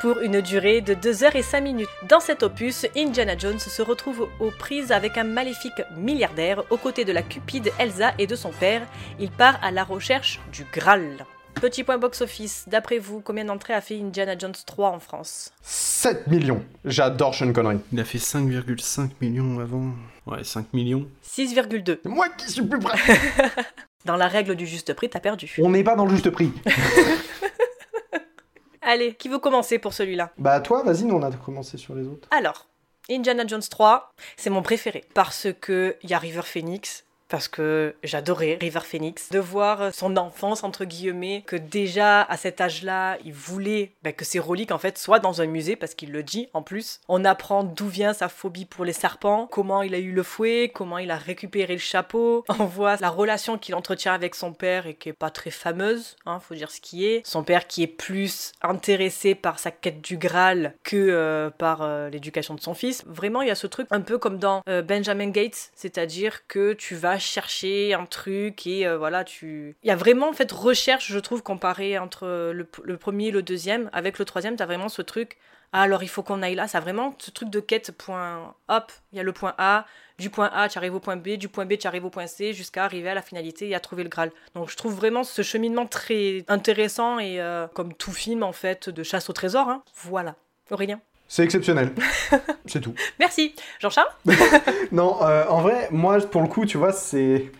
Pour une durée de 2 heures et 5 minutes. Dans cet opus, Indiana Jones se retrouve aux prises avec un maléfique milliardaire aux côtés de la cupide Elsa et de son père. Il part à la recherche du Graal. Petit point box-office, d'après vous, combien d'entrées a fait Indiana Jones 3 en France? 7 millions. J'adore Sean Connery. Il a fait 5,5 millions avant. Ouais, 5 millions. 6,2. Moi qui suis plus près. Dans la règle du juste prix, t'as perdu. On n'est pas dans le juste prix. Allez, qui veut commencer pour celui-là bah toi, vas-y, nous on a commencé sur les autres. Alors, Indiana Jones 3, c'est mon préféré parce que y a River Phoenix, parce que j'adorais River Phoenix, de voir son enfance entre guillemets, que déjà à cet âge-là, il voulait bah, que ses reliques en fait soient dans un musée parce qu'il le dit en plus. On apprend d'où vient sa phobie pour les serpents, comment il a eu le fouet, comment il a récupéré le chapeau. On voit la relation qu'il entretient avec son père et qui est pas très fameuse, hein, faut dire ce qui est. Son père qui est plus intéressé par sa quête du Graal que euh, par euh, l'éducation de son fils. Vraiment, il y a ce truc un peu comme dans euh, Benjamin Gates, c'est-à-dire que tu vas chercher un truc et euh, voilà, tu. Il y a vraiment en fait recherche, je trouve, comparé entre le, premier et le deuxième. Avec le troisième, tu as vraiment ce truc. Ah, alors il faut qu'on aille là. Ça vraiment ce truc de quête. Point. Hop, il y a le point A. Du point A, tu arrives au point B. Du point B, tu arrives au point C. Jusqu'à arriver à la finalité et à trouver le Graal. Donc je trouve vraiment ce cheminement très intéressant et euh, comme tout film en fait de chasse au trésor. Hein. Voilà. Aurélien C'est exceptionnel. c'est tout. Merci. Jean-Charles Non, euh, en vrai, moi, pour le coup, tu vois, c'est.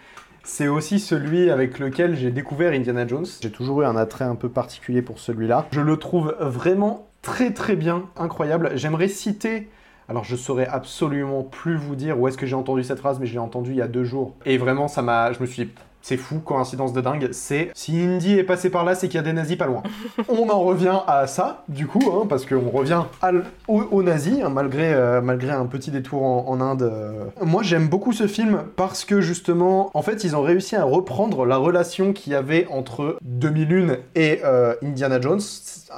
C'est aussi celui avec lequel j'ai découvert Indiana Jones. J'ai toujours eu un attrait un peu particulier pour celui-là. Je le trouve vraiment très très bien, incroyable. J'aimerais citer. Alors je saurais absolument plus vous dire où est-ce que j'ai entendu cette phrase, mais je l'ai entendue il y a deux jours. Et vraiment, ça m'a. Je me suis dit, c'est fou, coïncidence de dingue. C'est si Indy est passé par là, c'est qu'il y a des nazis pas loin. on en revient à ça, du coup, hein, parce qu'on revient à l- aux, nazis, hein, malgré, euh, malgré un petit détour en, en Inde. euh. Moi, j'aime beaucoup ce film parce que justement, en fait, ils ont réussi à reprendre la relation qu'il y avait entre 2001 et euh, Indiana Jones,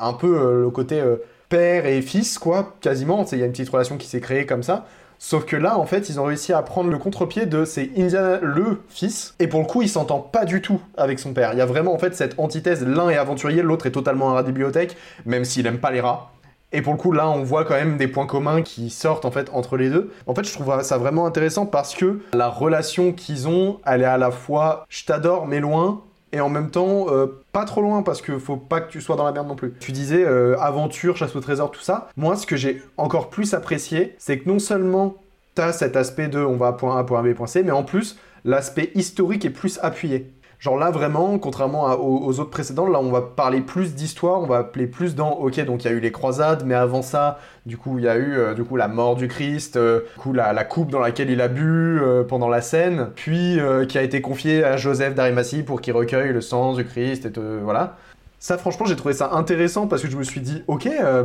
un peu le côté père et fils, quoi, quasiment. Il y a une petite relation qui s'est créée comme ça. Sauf que là, en fait, ils ont réussi à prendre le contre-pied de c'est Indiana le fils, et pour le coup, il s'entend pas du tout avec son père. Il y a vraiment en fait cette antithèse, l'un est aventurier, l'autre est totalement un rat de bibliothèque, même s'il aime pas les rats. Et pour le coup, là, on voit quand même des points communs qui sortent en fait entre les deux. En fait, je trouve ça vraiment intéressant parce que la relation qu'ils ont, elle est à la fois je t'adore mais loin, et en même temps euh, pas trop loin parce que faut pas que tu sois dans la merde non plus. Tu disais euh, aventure, chasse au trésor, tout ça. Moi, ce que j'ai encore plus apprécié, c'est que non seulement t'as cet aspect de on va à point A, point B, point C, mais en plus l'aspect historique est plus appuyé. Genre là vraiment, contrairement aux, autres précédents, là on va parler plus d'histoire, on va appeler plus dans ok donc il y a eu les croisades, mais avant ça, du coup il y a eu euh, du coup la mort du Christ, euh, du coup la, coupe dans laquelle il a bu euh, pendant la scène, puis qui a été confiée à Joseph d'Arimathie pour qu'il recueille le sang du Christ et voilà. Ça franchement j'ai trouvé ça intéressant parce que je me suis dit ok euh,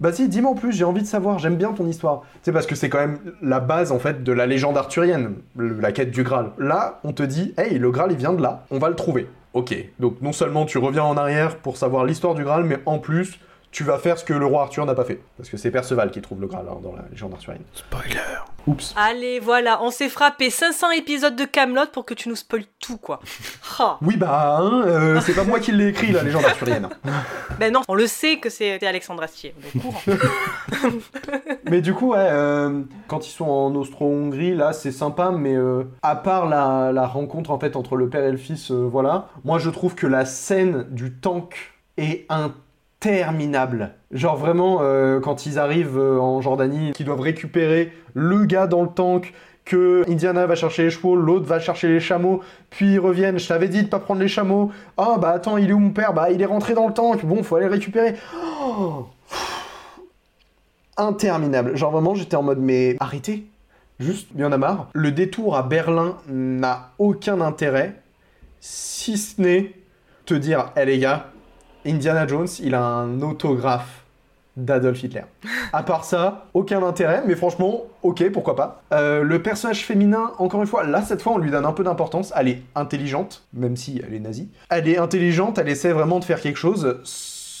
vas-y Vas-y, dis-moi en plus, j'ai envie de savoir, j'aime bien ton histoire. C'est parce que c'est quand même la base en fait de la légende arthurienne, la quête du Graal. Là, on te dit, hey, le Graal il vient de là, on va le trouver. Ok, donc non seulement tu reviens en arrière pour savoir l'histoire du Graal, mais en plus, tu vas faire ce que le roi Arthur n'a pas fait. Parce que c'est Perceval qui trouve le Graal hein, dans la légende arthurienne. Spoiler. Oups. Allez, voilà, on s'est frappé 500 épisodes de Camelot pour que tu nous spoiles tout, quoi. Ah. Oui, bah, hein, euh, c'est pas moi qui l'ai écrit, la légende arthurienne. Ben non, on le sait que c'était Alexandre Astier, on est au courant. Mais du coup, ouais, euh, quand ils sont en Austro-Hongrie, là, c'est sympa, mais euh, à part la, la rencontre en fait entre le père et le fils, euh, voilà, moi je trouve que la scène du tank est interminable. Genre vraiment, euh, quand ils arrivent euh, en Jordanie, qu'ils doivent récupérer le gars dans le tank, que Indiana va chercher les chevaux, l'autre va chercher les chameaux, puis ils reviennent, je t'avais dit de pas prendre les chameaux, ah bah attends, il est où mon père? Bah il est rentré dans le tank, bon, faut aller le récupérer. Oh interminable. Genre vraiment, j'étais en mode, mais arrêtez. Juste, il y en a marre. Le détour à Berlin n'a aucun intérêt, si ce n'est te dire, hé les gars, Indiana Jones, il a un autographe d'Adolf Hitler. À part ça, aucun intérêt, mais franchement, ok, pourquoi pas. Euh, le personnage féminin, encore une fois, là, cette fois, on lui donne un peu d'importance. Elle est intelligente, même si elle est nazie. Elle est intelligente, elle essaie vraiment de faire quelque chose.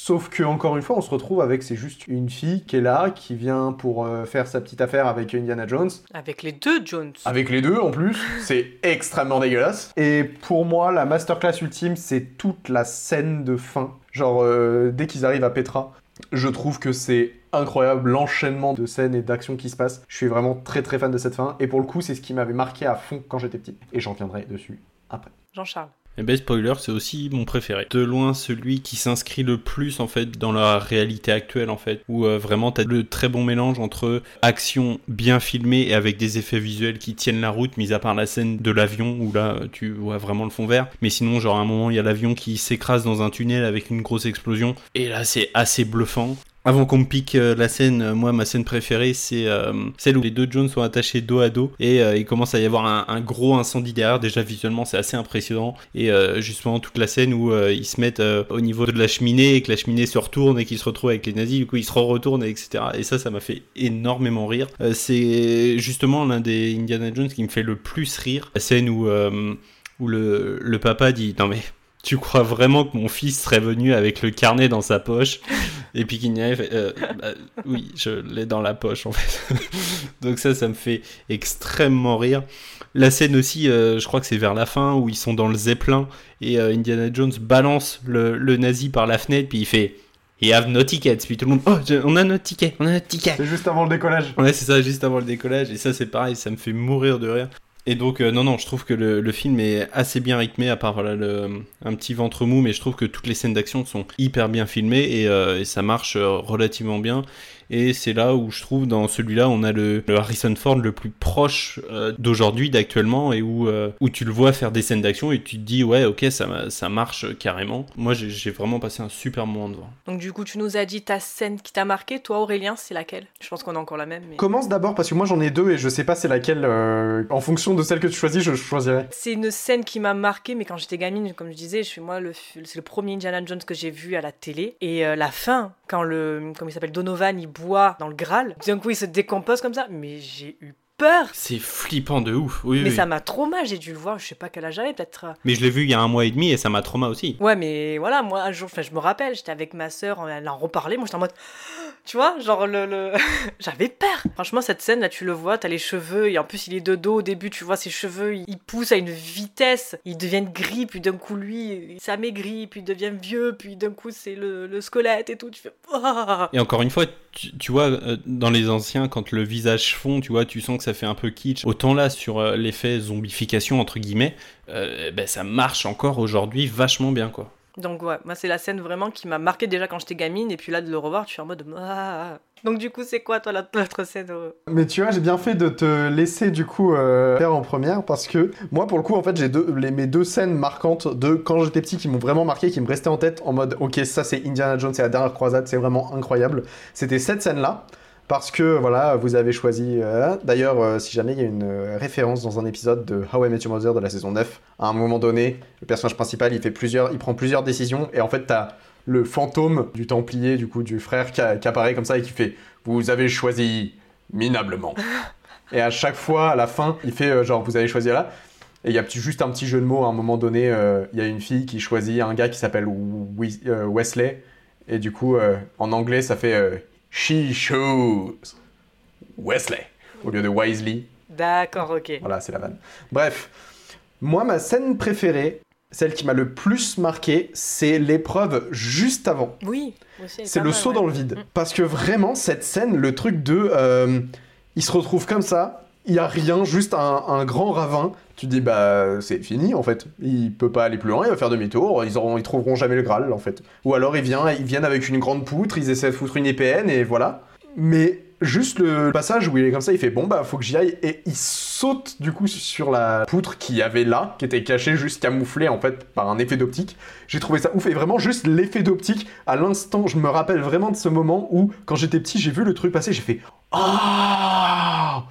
Sauf que, encore une fois, on se retrouve avec, c'est juste une fille qui est là, qui vient pour euh, faire sa petite affaire avec Indiana Jones. Avec les deux Jones. Avec les deux en plus, c'est extrêmement dégueulasse. Et pour moi, la masterclass ultime, c'est toute la scène de fin. Genre, euh, dès qu'ils arrivent à Petra, je trouve que c'est incroyable l'enchaînement de scènes et d'actions qui se passent. Je suis vraiment très très fan de cette fin. Et pour le coup, c'est ce qui m'avait marqué à fond quand j'étais petit. Et j'en viendrai dessus après. Jean-Charles. Et ben spoiler, c'est aussi mon préféré. De loin celui qui s'inscrit le plus en fait dans la réalité actuelle en fait, où euh, vraiment t'as le très bon mélange entre action bien filmée et avec des effets visuels qui tiennent la route, mis à part la scène de l'avion où là tu vois vraiment le fond vert. Mais sinon genre à un moment il y a l'avion qui s'écrase dans un tunnel avec une grosse explosion et là c'est assez bluffant. Avant qu'on me pique euh, la scène, euh, moi ma scène préférée c'est euh, celle où les deux Jones sont attachés dos à dos et il commence à y avoir un, gros incendie derrière. Déjà visuellement c'est assez impressionnant et justement toute la scène où ils se mettent au niveau de la cheminée et que la cheminée se retourne et qu'ils se retrouvent avec les nazis, du coup ils se retournent etc. Et ça ça m'a fait énormément rire. C'est justement l'un des Indiana Jones qui me fait le plus rire. La scène où, où le, le papa dit non mais tu crois vraiment que mon fils serait venu avec le carnet dans sa poche et puis qu'il n'y avait euh, bah, oui je l'ai dans la poche en fait donc ça ça me fait extrêmement rire la scène aussi euh, je crois que c'est vers la fin où ils sont dans le zeppelin et euh, Indiana Jones balance le, le nazi par la fenêtre puis il fait You have no tickets. Puis tout le monde, oh, je- on a notre ticket, on a notre ticket. C'est juste avant le décollage. Ouais, c'est ça, juste avant le décollage. Et ça, c'est pareil, ça me fait mourir de rire. Et donc, euh, non, non, je trouve que le, film est assez bien rythmé, à part un petit ventre mou, mais je trouve que toutes les scènes d'action sont hyper bien filmées et, euh, ça marche euh, relativement bien. Et c'est là où je trouve, dans celui-là, on a le, le Harrison Ford le plus proche euh, d'aujourd'hui, d'actuellement, et où, euh, où tu le vois faire des scènes d'action et tu te dis, ouais, ok, ça, ça marche carrément. Moi, j'ai vraiment passé un super moment devant. Donc du coup, tu nous as dit ta scène qui t'a marqué. Toi, Aurélien, c'est laquelle? Je pense qu'on a encore la même. Mais... Commence d'abord parce que moi j'en ai deux et je sais pas c'est laquelle. euh, en fonction de celle que tu choisis, je choisirai. C'est une scène qui m'a marqué, mais quand j'étais gamine, comme je disais, je suis moi, le, c'est le premier Indiana Jones que j'ai vu à la télé. Et euh, la fin, quand le, comment il s'appelle, Donovan, il boit dans le Graal, d'un coup il se décompose comme ça, mais j'ai eu peur. C'est flippant de ouf. Oui, mais oui. ça m'a trop mal, j'ai dû le voir, je sais pas quel âge j'avais, peut-être. euh, Mais je l'ai vu il y a un mois et demi et ça m'a trauma aussi. Ouais, mais voilà, moi, un jour, je me rappelle, j'étais avec ma sœur, elle en reparlait, moi j'étais en mode. Tu vois, genre le. le... J'avais peur. Franchement, cette scène là, tu le vois, t'as les cheveux, et en plus, il est de dos au début, tu vois ses cheveux, ils poussent à une vitesse, ils deviennent gris, puis d'un coup, lui, il s'amaigrit, puis il devient vieux, puis d'un coup, c'est le, le squelette et tout, tu fais. Ah Et encore une fois, tu, tu vois, euh, dans les anciens, quand le visage fond, tu vois, tu sens que ça fait un peu kitsch. Autant là, sur euh, l'effet zombification, entre guillemets, euh, ben, ça marche encore aujourd'hui vachement bien, quoi. Donc, ouais, moi, c'est la scène vraiment qui m'a marqué déjà quand j'étais gamine, et puis là, de le revoir, tu es en mode. Ah. Donc, du coup, c'est quoi, toi, la- l'autre scène euh Mais tu vois, j'ai bien fait de te laisser du coup euh, faire en première parce que moi, pour le coup, en fait, j'ai deux, mes deux scènes marquantes de quand j'étais petit qui m'ont vraiment marqué, qui me restaient en tête en mode ok, ça c'est Indiana Jones, c'est la dernière croisade, c'est vraiment incroyable. C'était cette scène-là. Parce que voilà, vous avez choisi. euh, D'ailleurs, euh, si jamais il y a une euh, référence dans un épisode de How I Met Your Mother de la saison 9, à un moment donné, le personnage principal il fait plusieurs, il prend plusieurs décisions et en fait t'as le fantôme du Templier, du coup du frère qui, qui apparaît comme ça et qui fait Vous avez choisi minablement. et à chaque fois, à la fin, il fait genre Vous avez choisi là. Et il y a juste un petit jeu de mots à un moment donné. Il y a une fille qui choisit un gars qui s'appelle Wesley. Et du coup, en anglais, ça fait She chose Wesley au lieu de Wisely. D'accord, ok. Voilà, c'est la vanne. Bref, moi, ma scène préférée, celle qui m'a le plus marqué, c'est l'épreuve juste avant. Oui, C'est le mal, saut ouais. dans le vide. Parce que vraiment, cette scène, le truc de. euh, il se retrouve comme ça, il y a rien, juste un, grand ravin. Tu dis, bah, c'est fini en fait. Il peut pas aller plus loin, il va faire demi-tour, ils, auront, ils trouveront jamais le Graal en fait. Ou alors ils viennent, ils viennent avec une grande poutre, ils essaient de foutre une EPN et voilà. Mais juste le passage où il est comme ça, il fait bon bah faut que j'y aille et il saute du coup sur la poutre qu'il y avait là, qui était cachée juste camouflée en fait par un effet d'optique. J'ai trouvé ça ouf et vraiment juste l'effet d'optique à l'instant, je me rappelle vraiment de ce moment où quand j'étais petit, j'ai vu le truc passer, j'ai fait ah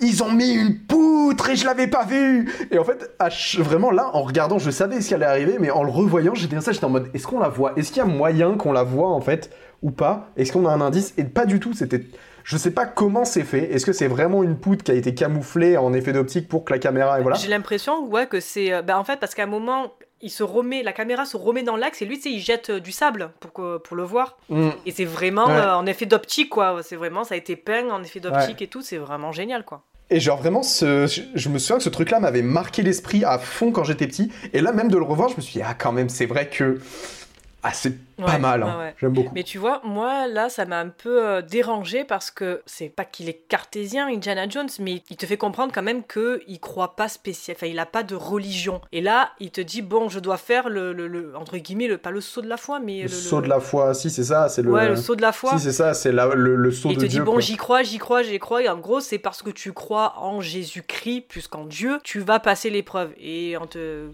ils ont mis une poutre et je l'avais pas vu Et en fait, vraiment là, en regardant, je savais ce qui allait arriver, mais en le revoyant, j'étais ça, j'étais en mode, est-ce qu'on la voit? Est-ce qu'il y a moyen qu'on la voit en fait ou pas? Est-ce qu'on a un indice? Et pas du tout, c'était... Je sais pas comment c'est fait. Est-ce que c'est vraiment une poutre qui a été camouflée en effet d'optique pour que la caméra... Et voilà? J'ai l'impression, ouais, que c'est. euh, bah, en fait, parce qu'à un moment, il se remet, la caméra se remet dans l'axe et lui, tu sais, il jette euh, du sable pour, que- pour le voir. Mm. Et c'est vraiment Ouais. euh, en effet d'optique, quoi. C'est vraiment, ça a été peint en effet d'optique et tout. C'est vraiment génial, quoi. Et genre vraiment, ce, je me souviens que ce truc-là m'avait marqué l'esprit à fond quand j'étais petit. Et là, même de le revoir, je me suis dit, ah quand même, c'est vrai que... Ah, c'est pas Ouais, mal, hein. ouais, j'aime beaucoup. Mais tu vois, moi, là, ça m'a un peu euh, dérangé parce que c'est pas qu'il est cartésien, Indiana Jones, mais il te fait comprendre quand même que il croit pas spécial, enfin, il a pas de religion. Et là, il te dit, bon, je dois faire le, le- le- entre guillemets, le, pas le saut de la foi, mais Le, saut de la foi, si c'est ça, c'est le... Ouais, le saut de la foi. Si c'est ça, c'est la- le, le saut Et il de te dit, Dieu. bon, j'y crois, j'y crois, j'y crois. Et en gros, c'est parce que tu crois en Jésus-Christ plus qu'en Dieu, tu vas passer l'épreuve. Et on te.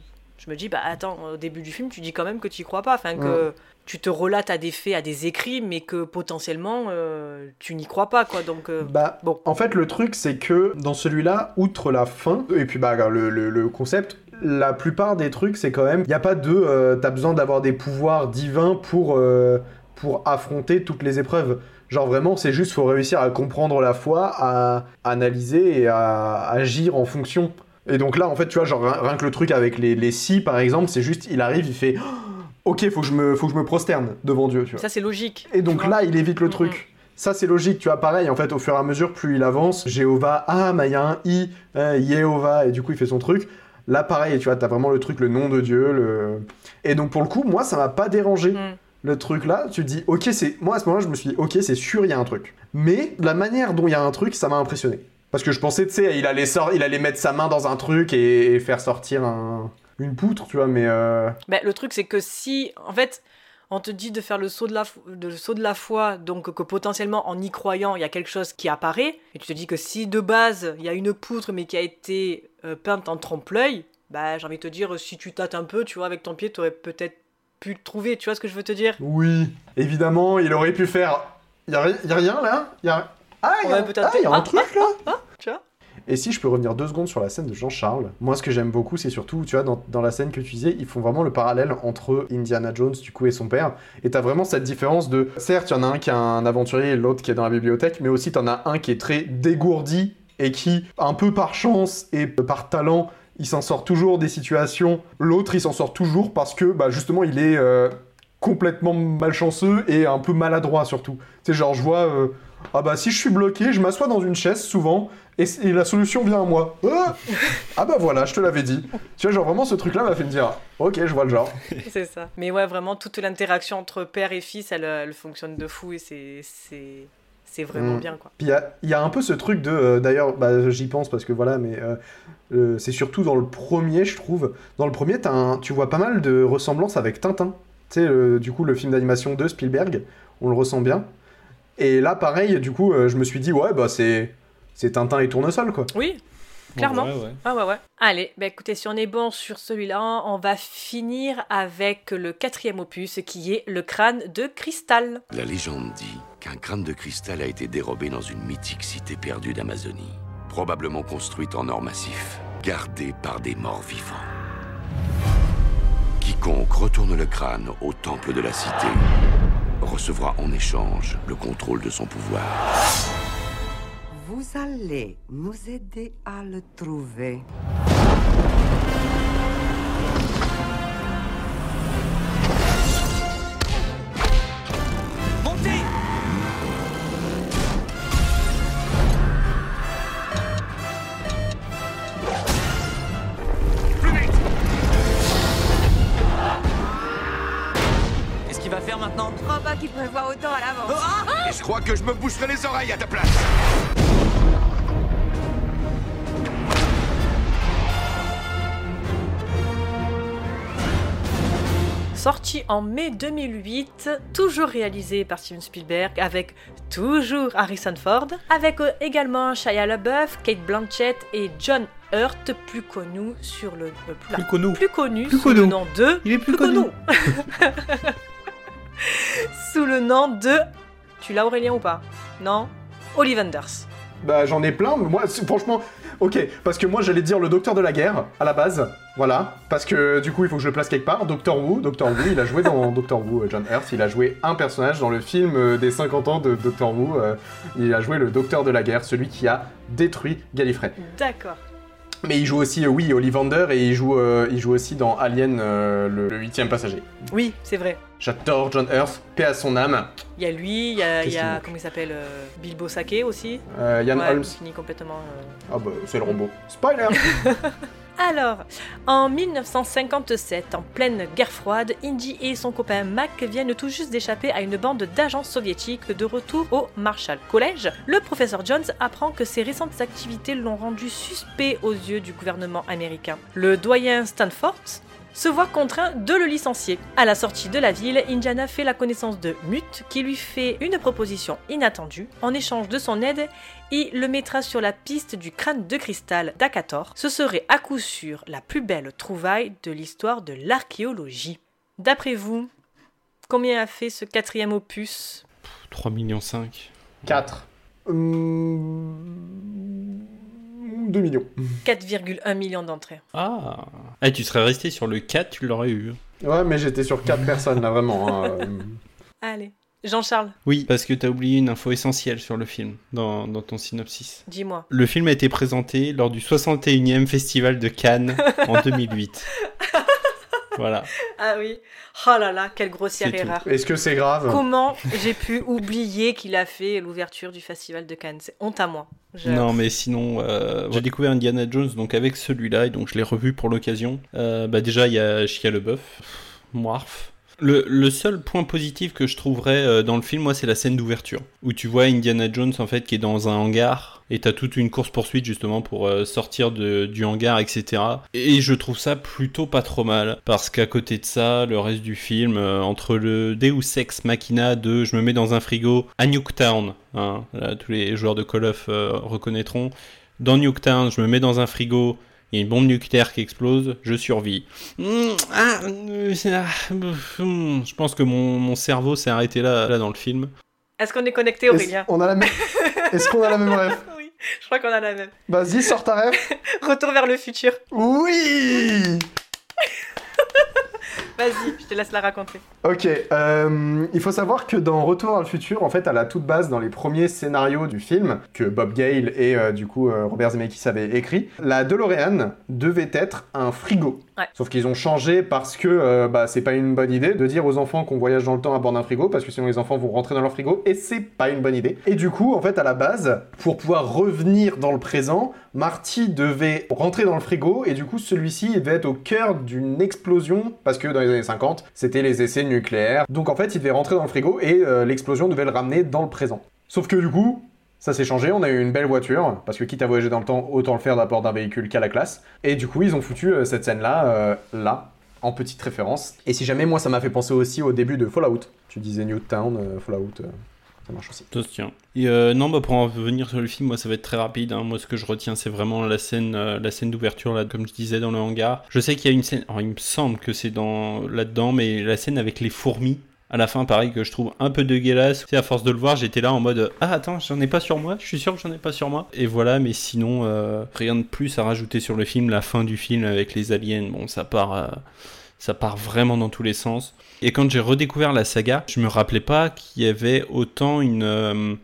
Je me dis, bah attends, au début du film, tu dis quand même que tu y crois pas. Enfin, que tu te relates à des faits, à des écrits, mais que potentiellement, euh, tu n'y crois pas, quoi. Donc, euh, Bah, bon. en fait, le truc, c'est que dans celui-là, outre la fin, et puis bah, le, le- le concept, la plupart des trucs, c'est quand même, il n'y a pas de, euh, t'as besoin d'avoir des pouvoirs divins pour, pour affronter toutes les épreuves. Genre vraiment, c'est juste, faut réussir à comprendre la foi, à analyser et à agir en fonction. Et donc là, en fait, tu vois, genre rien, que le truc avec les, les si, par exemple, c'est juste, il arrive, il fait, ok, faut que je me, faut que je me prosterne devant Dieu, tu vois. ça, c'est logique. Et donc là, il évite le truc. Ça, c'est logique, tu vois, pareil, en fait, au fur et à mesure, plus il avance, Jéhovah, ah, mais il y a un I, euh, Yehovah, et du coup, il fait son truc. Là, pareil, tu vois, t'as vraiment le truc, le nom de Dieu, le... Et donc, pour le coup, moi, ça m'a pas dérangé. Mm. Le truc là, tu te dis, ok, c'est. Moi, à ce moment-là, je me suis dit, ok, c'est sûr, il y a un truc. Mais la manière dont il y a un truc, ça m'a impressionné. Parce que je pensais, tu sais, il allait, il mettre sa main dans un truc et, et faire sortir un... une poutre, tu vois, mais. euh, Ben, le truc, c'est que si, en fait, on te dit de faire le saut de, la, fo- de- le saut de la foi, donc que potentiellement, en y croyant, il y a quelque chose qui apparaît, et tu te dis que si de base, il y a une poutre, mais qui a été euh, peinte en trompe-l'œil, bah, j'ai envie de te dire, si tu tâtes un peu, tu vois, avec ton pied, tu aurais peut-être pu le trouver, tu vois ce que je veux te dire? Oui, évidemment, il aurait pu faire. Ri- y a rien là? Y a... Ah, y a, ah, y a un Ah, truc là Tu vois Et si je peux revenir deux secondes sur la scène de Jean-Charles, moi ce que j'aime beaucoup, c'est surtout, tu vois, dans, dans la scène que tu disais, ils font vraiment le parallèle entre Indiana Jones, du coup, et son père. Et t'as vraiment cette différence de. Certes, il y en a un qui est un aventurier et l'autre qui est dans la bibliothèque, mais aussi t'en as un qui est très dégourdi et qui, un peu par chance et par talent, il s'en sort toujours des situations. L'autre, il s'en sort toujours parce que, bah, justement, il est euh, complètement malchanceux et un peu maladroit surtout. Tu sais, genre, je vois. euh, ah bah si je suis bloqué, je m'assois dans une chaise souvent et, la solution vient à moi. Ah, Ah bah voilà, je te l'avais dit. Tu vois, genre vraiment ce truc-là m'a fait me dire, ok, je vois le genre. C'est ça. Mais ouais, vraiment, toute l'interaction entre père et fils, elle, elle fonctionne de fou, et c'est- c'est c'est vraiment Mm. bien, quoi. Puis il y a, il y a un peu ce truc de, euh, d'ailleurs, bah, j'y pense parce que voilà, mais euh, euh, c'est surtout dans le premier, je trouve. Dans le premier, t'as un- tu vois pas mal de ressemblances avec Tintin. Tu sais, du coup, le film d'animation de Spielberg, on le ressent bien. Et là, pareil, du coup, euh, je me suis dit, ouais, bah c'est, c'est Tintin et Tournesol, quoi. Oui, clairement. Ouais, ouais. Ah ouais, ouais. Allez, bah écoutez, si on est bon sur celui-là, on va finir avec le quatrième opus qui est le crâne de cristal. La légende dit qu'un crâne de cristal a été dérobé dans une mythique cité perdue d'Amazonie, probablement construite en or massif, gardée par des morts vivants. Quiconque retourne le crâne au temple de la cité recevra en échange le contrôle de son pouvoir. Vous allez nous aider à le trouver. Crois que je me boucherai les oreilles à ta place. Sorti en mai 2008, toujours réalisé par Steven Spielberg, avec toujours Harrison Ford, avec euh, également Shia LaBeouf, Kate Blanchett et John Hurt, plus connu sur le euh, plus, Plus connu. plus connu Plus sous le connu. nom de Il est plus connu. sous le nom de tu l'as Aurélien ou pas? Non? Ollivanders. Bah j'en ai plein, mais moi franchement, ok, parce que moi j'allais dire le docteur de la guerre à la base, voilà, parce que du coup il faut que je le place quelque part. Doctor Who, Doctor Who, il a joué dans Doctor Who, euh, John Hurt, il a joué un personnage dans le film euh, des 50 ans de Doctor Who, euh, il a joué le docteur de la guerre, celui qui a détruit Gallifrey. D'accord. Mais il joue aussi, euh, oui, Ollivander, et il joue, euh, il joue aussi dans Alien, euh, le huitième passager. Oui, c'est vrai. J'adore John Hurt, paix à son âme. Il y a lui, il y a, il y comment il s'appelle euh, Bilbo Sake aussi. Ian Ouais, Holmes. Fini complètement. euh, Ah bah c'est le robot. Spoiler Alors, en 1957, en pleine guerre froide, Indy et son copain Mac viennent tout juste d'échapper à une bande d'agents soviétiques de retour au Marshall College. Le professeur Jones apprend que ses récentes activités l'ont rendu suspect aux yeux du gouvernement américain. Le doyen Stanford, se voit contraint de le licencier. À la sortie de la ville, Indiana fait la connaissance de Mute qui lui fait une proposition inattendue. En échange de son aide, il le mettra sur la piste du crâne de cristal d'Akator. Ce serait à coup sûr la plus belle trouvaille de l'histoire de l'archéologie. D'après vous, combien a fait ce quatrième opus? 3 millions 5. 4. 2 millions. 4,1 millions d'entrées. Ah. Eh, tu serais resté sur le 4, tu l'aurais eu. Ouais, mais j'étais sur 4 personnes là, vraiment. hein. Allez. Jean-Charles, Oui, parce que t'as oublié une info essentielle sur le film dans, dans ton synopsis. dis-moi. Le film a été présenté lors du 61e Festival de Cannes en 2008. Voilà. Ah oui. Oh là là, quelle grossière erreur. Est-ce que c'est grave Comment j'ai pu oublier qu'il a fait l'ouverture du festival de Cannes? C'est honte à moi. Je- Non, mais sinon, euh, j'ai découvert Indiana Jones donc avec celui-là et donc je l'ai revu pour l'occasion. Euh, bah déjà, il y a Shia LeBeouf, Moirf. Le, seul point positif que je trouverais euh, dans le film, moi, c'est la scène d'ouverture où tu vois Indiana Jones en fait qui est dans un hangar et t'as toute une course poursuite justement pour euh, sortir de, du hangar, etc. Et je trouve ça plutôt pas trop mal parce qu'à côté de ça, le reste du film, euh, entre le Deus Ex Machina de je me mets dans un frigo à Nuketown, hein, tous les joueurs de Call of reconnaîtront. Dans Nuketown, je me mets dans un frigo, il y a une bombe nucléaire qui explose, je survis. Mm, ah, euh, c'est- ah, mm, je pense que mon, mon cerveau s'est arrêté là, là dans le film. Est-ce qu'on est connecté, Aurélien Est-ce on a la même... Est-ce qu'on a la même rêve Oui, je crois qu'on a la même. Vas-y, sors ta rêve. Retour vers le futur. Oui Vas-y, je te laisse la raconter. Ok, euh, il faut savoir que dans Retour vers le futur, en fait, à la toute base, dans les premiers scénarios du film, que Bob Gale et euh, du coup euh, Robert Zemeckis avaient écrit, la DeLorean devait être un frigo. Sauf qu'ils ont changé parce que euh, bah, c'est pas une bonne idée de dire aux enfants qu'on voyage dans le temps à bord d'un frigo, parce que sinon les enfants vont rentrer dans leur frigo, et c'est pas une bonne idée. Et du coup, en fait, à la base, pour pouvoir revenir dans le présent, Marty devait rentrer dans le frigo, et du coup, celui-ci devait être au cœur d'une explosion, parce que dans les années 50, c'était les essais nucléaires. Donc en fait, il devait rentrer dans le frigo, et euh, l'explosion devait le ramener dans le présent. Sauf que du coup, ça s'est changé, on a eu une belle voiture, parce que quitte à voyager dans le temps, autant le faire d'abord d'un véhicule qu'à la classe. Et du coup, ils ont foutu euh, cette scène-là, euh, là, en petite référence. Et si jamais, moi, ça m'a fait penser aussi au début de Fallout. Tu disais Newtown, euh, Fallout, euh, ça marche aussi. Ça se tient. Et non, bah pour en revenir sur le film, moi ça va être très rapide. hein. Moi ce que je retiens, c'est vraiment la scène, scène d'ouverture là, comme je disais dans le hangar. Je sais qu'il y a une scène, alors il me semble que c'est dans là-dedans, mais la scène avec les fourmis. À la fin, pareil, que je trouve un peu dégueulasse. C'est à force de le voir, j'étais là en mode Ah, attends, j'en ai pas sur moi, je suis sûr que j'en ai pas sur moi. Et voilà, mais sinon, euh, rien de plus à rajouter sur le film. La fin du film avec les aliens, bon, ça part, euh, ça part vraiment dans tous les sens. Et quand j'ai redécouvert la saga, je me rappelais pas qu'il y avait autant une. euh,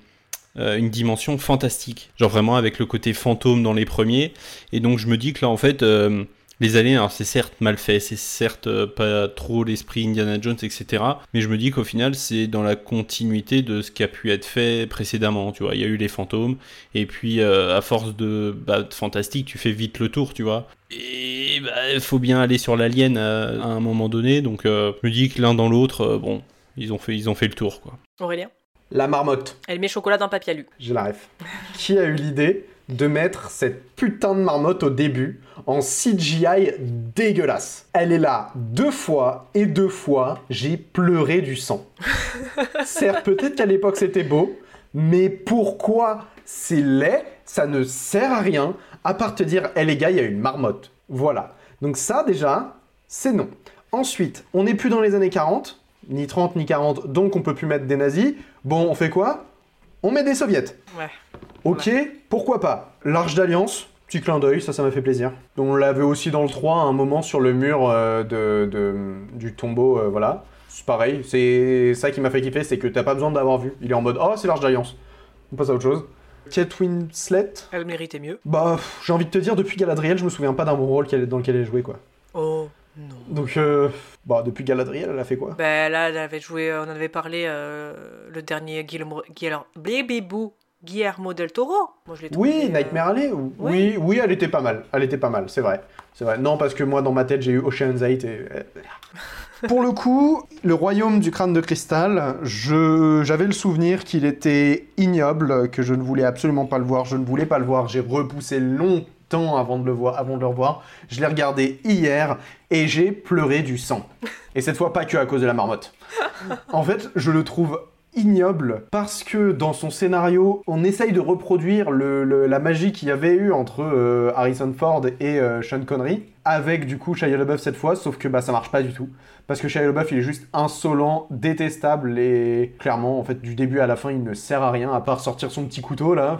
une dimension fantastique. Genre vraiment avec le côté fantôme dans les premiers. Et donc je me dis que là en fait, les aliens, alors c'est certes mal fait, c'est certes euh, pas trop l'esprit Indiana Jones, etc. Mais je me dis qu'au final c'est dans la continuité de ce qui a pu être fait précédemment. Tu vois, il y a eu les fantômes. Et puis euh, à force de, bah, de fantastique, tu fais vite le tour, tu vois. Et bah, il faut bien aller sur l'alien à, à un moment donné. Donc euh, je me dis que l'un dans l'autre, euh, bon, ils ont, fait, ils ont fait le tour, quoi. Aurélien? La marmotte, Elle met chocolat dans papier alu. j'ai la ref. Qui a eu l'idée de mettre cette putain de marmotte au début en CGI dégueulasse Elle est là deux fois et deux fois, j'ai pleuré du sang. Certes, peut-être qu'à l'époque c'était beau, mais pourquoi c'est laid Ça ne sert à rien, à part te dire, hé les gars, il y a une marmotte. Voilà. Donc ça déjà, c'est non. Ensuite, on n'est plus dans les années 40, ni 30 ni 40, donc on peut plus mettre des nazis. Bon, on fait quoi? On met des soviets. Ouais. Ok, pourquoi pas L'Arche d'Alliance, petit clin d'œil, ça, ça m'a fait plaisir. On l'avait aussi dans le 3 à un moment sur le mur euh, de, de- du tombeau, euh, voilà. C'est pareil, c'est ça qui m'a fait kiffer, c'est que t'as pas besoin d'avoir vu. Il est en mode, oh, c'est l'Arche d'Alliance. On passe à autre chose. Kate Winslet, Elle méritait mieux. bah, j'ai envie de te dire, depuis Galadriel, je me souviens pas d'un bon rôle qu'elle- dans lequel elle jouait, quoi. Oh non. Donc, euh, bah, depuis Galadriel, elle a fait quoi? Ben là, elle avait joué, on en avait parlé, euh, le dernier Guillermo, Guillermo, Baby Boo, Guillermo del Toro. Moi, je Oui, euh, Nightmare Alley ou- Oui, oui, elle était pas mal. Elle était pas mal, c'est vrai. C'est vrai. Non, parce que moi, dans ma tête, j'ai eu Ocean's 8 et... euh, Pour le coup, le royaume du crâne de cristal, j'avais le souvenir qu'il était ignoble, que je ne voulais absolument pas le voir. Je ne voulais pas le voir. J'ai repoussé temps avant de le voir, avant de le revoir. Je l'ai regardé hier et j'ai pleuré du sang. Et cette fois pas que à cause de la marmotte. En fait, je le trouve ignoble parce que dans son scénario, on essaye de reproduire la magie qu'il y avait eu entre euh, Harrison Ford et euh, Sean Connery, avec du coup Shia LaBeouf cette fois, sauf que bah ça marche pas du tout. Parce que Shia LaBeouf il est juste insolent, détestable et clairement en fait du début à la fin il ne sert à rien à part sortir son petit couteau là.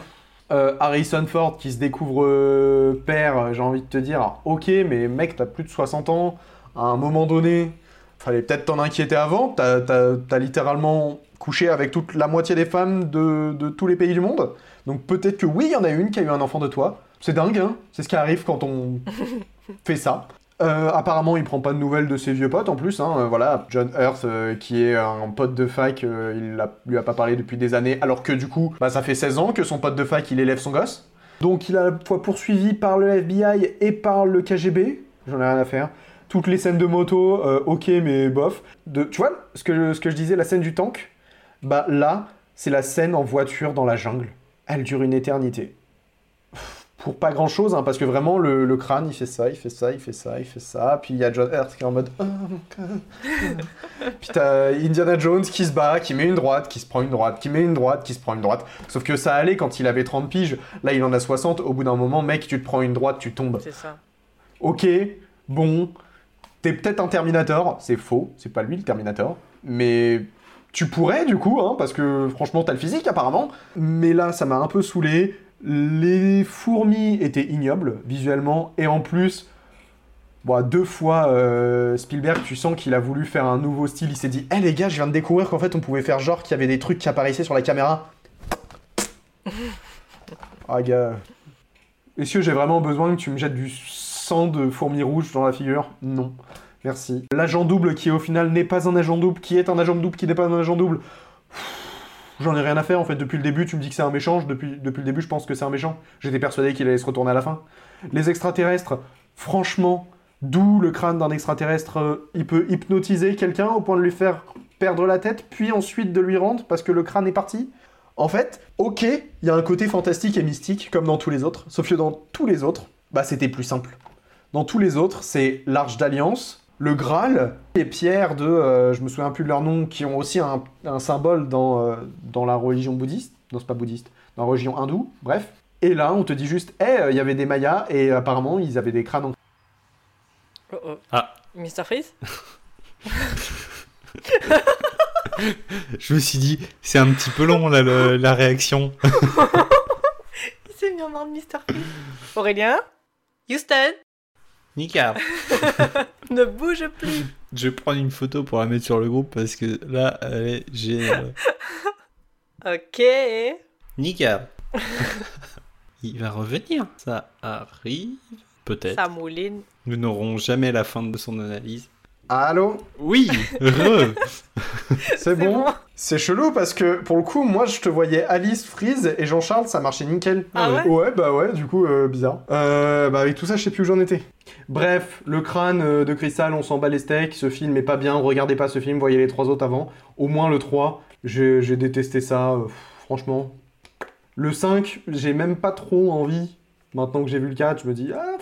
Euh, Harrison Ford qui se découvre père, j'ai envie de te dire, ok mais mec t'as plus de 60 ans, à un moment donné, fallait peut-être t'en inquiéter avant, t'as littéralement couché avec toute la moitié des femmes de, de tous les pays du monde. Donc peut-être que oui, il y en a une qui a eu un enfant de toi. C'est dingue, hein C'est ce qui arrive quand on fait ça. Euh, apparemment, il prend pas de nouvelles de ses vieux potes en plus. Hein. Euh, voilà, John Hurt, euh, qui est un pote de fac, il a- lui a pas parlé depuis des années, alors que du coup, bah, ça fait 16 ans que son pote de fac, il élève son gosse. Donc il est à la fois poursuivi par le FBI et par le KGB. J'en ai rien à faire. Toutes les scènes de moto, ok, mais bof. De, tu vois, ce que, ce que je disais, la scène du tank, bah là, c'est la scène en voiture dans la jungle. Elle dure une éternité. Pour pas grand chose, parce que vraiment, le, le crâne, il fait ça, il fait ça, il fait ça, il fait ça. Puis il y a John Hurt qui est en mode. Oh, mon crâne. Puis t'as Indiana Jones qui se bat, qui met une droite, qui se prend une droite, qui met une droite, qui se prend une droite. Sauf que ça allait quand il avait 30 piges. Là, il en a 60. Au bout d'un moment, mec, tu te prends une droite, tu tombes. C'est ça. Ok, bon, t'es peut-être un Terminator, c'est faux, c'est pas lui le Terminator, mais tu pourrais du coup, hein, parce que franchement t'as le physique apparemment, mais là ça m'a un peu saoulé, les fourmis étaient ignobles visuellement, et en plus, bon, deux fois euh, Spielberg, tu sens qu'il a voulu faire un nouveau style, il s'est dit, hé les gars, je viens de découvrir qu'en fait on pouvait faire genre qu'il y avait des trucs qui apparaissaient sur la caméra. Ah gars, Messieurs, j'ai vraiment besoin que tu me jettes du sang de fourmi rouge dans la figure? Non. Merci. L'agent double qui au final n'est pas un agent double, qui est un agent double, qui n'est pas un agent double. J'en ai rien à faire en fait. Depuis le début, tu me dis que c'est un méchant. Depuis, le début, je pense que c'est un méchant. J'étais persuadé qu'il allait se retourner à la fin. Les extraterrestres, franchement, d'où le crâne d'un extraterrestre euh, Il peut hypnotiser quelqu'un au point de lui faire perdre la tête, puis ensuite de lui rendre parce que le crâne est parti? En fait, ok, il y a un côté fantastique et mystique comme dans tous les autres, sauf que dans tous les autres, bah c'était plus simple. Dans tous les autres, c'est l'Arche d'Alliance, le Graal, les pierres de, euh, je me souviens plus de leur nom, qui ont aussi un, un symbole dans, euh, dans la religion bouddhiste. Non, c'est pas bouddhiste, dans la religion hindoue, bref. Et là, on te dit juste, hé, il y avait des Mayas et apparemment, ils avaient des crânes en. Oh oh. Ah. Mr. Freeze Je me suis dit, c'est un petit peu long là, le- la réaction. Il s'est mis en mode Mr. Freeze. Aurélien Houston Nika. Ne bouge plus Je vais prendre une photo pour la mettre sur le groupe parce que là, elle est géniale. Ok. Nika. Il va revenir. Ça arrive. Peut-être. Ça mouline. Nous n'aurons jamais la fin de son analyse. Allô Oui. C'est bon, C'est chelou parce que pour le coup, moi je te voyais Alice, Freeze et Jean-Charles, ça marchait nickel. Ah ouais Ouais, bah ouais, du coup, euh, bizarre. Euh, bah avec tout ça, je sais plus où j'en étais. Bref, le crâne euh, de cristal, on s'en bat les steaks. Ce film est pas bien, regardez pas ce film, voyez les trois autres avant. Au moins le 3, j'ai détesté ça, euh, franchement. Le 5, j'ai même pas trop envie. Maintenant que j'ai vu le 4, je me dis, ah,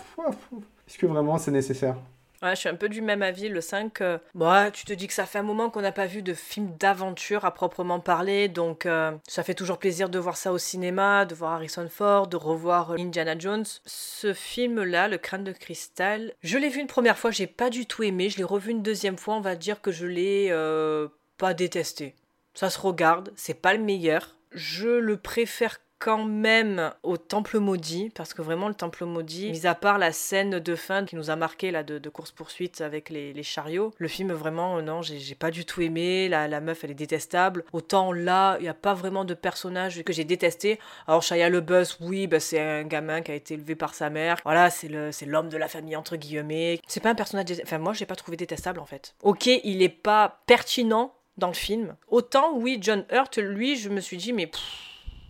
est-ce que vraiment c'est nécessaire? Ouais, je suis un peu du même avis. Le 5, euh, bah, tu te dis que ça fait un moment qu'on n'a pas vu de film d'aventure à proprement parler, donc euh, ça fait toujours plaisir de voir ça au cinéma, de voir Harrison Ford, de revoir euh, Indiana Jones. Ce film-là, Le crâne de cristal, je l'ai vu une première fois, j'ai pas du tout aimé. Je l'ai revu une deuxième fois, on va dire que je l'ai euh, pas détesté. Ça se regarde, c'est pas le meilleur. Je le préfère quand même au Temple Maudit, parce que vraiment le Temple Maudit, mis à part la scène de fin qui nous a marqué là de, course-poursuite avec les, chariots, le film vraiment, euh, non, j'ai pas du tout aimé, la, meuf elle est détestable, autant là, il n'y a pas vraiment de personnage que j'ai détesté. Alors Shia LeBeouf, oui, bah, c'est un gamin qui a été élevé par sa mère, voilà, c'est l'homme de la famille entre guillemets. C'est pas un personnage, enfin moi j'ai pas trouvé détestable en fait. Ok, il est pas pertinent dans le film. Autant, oui, John Hurt, lui, je me suis dit, mais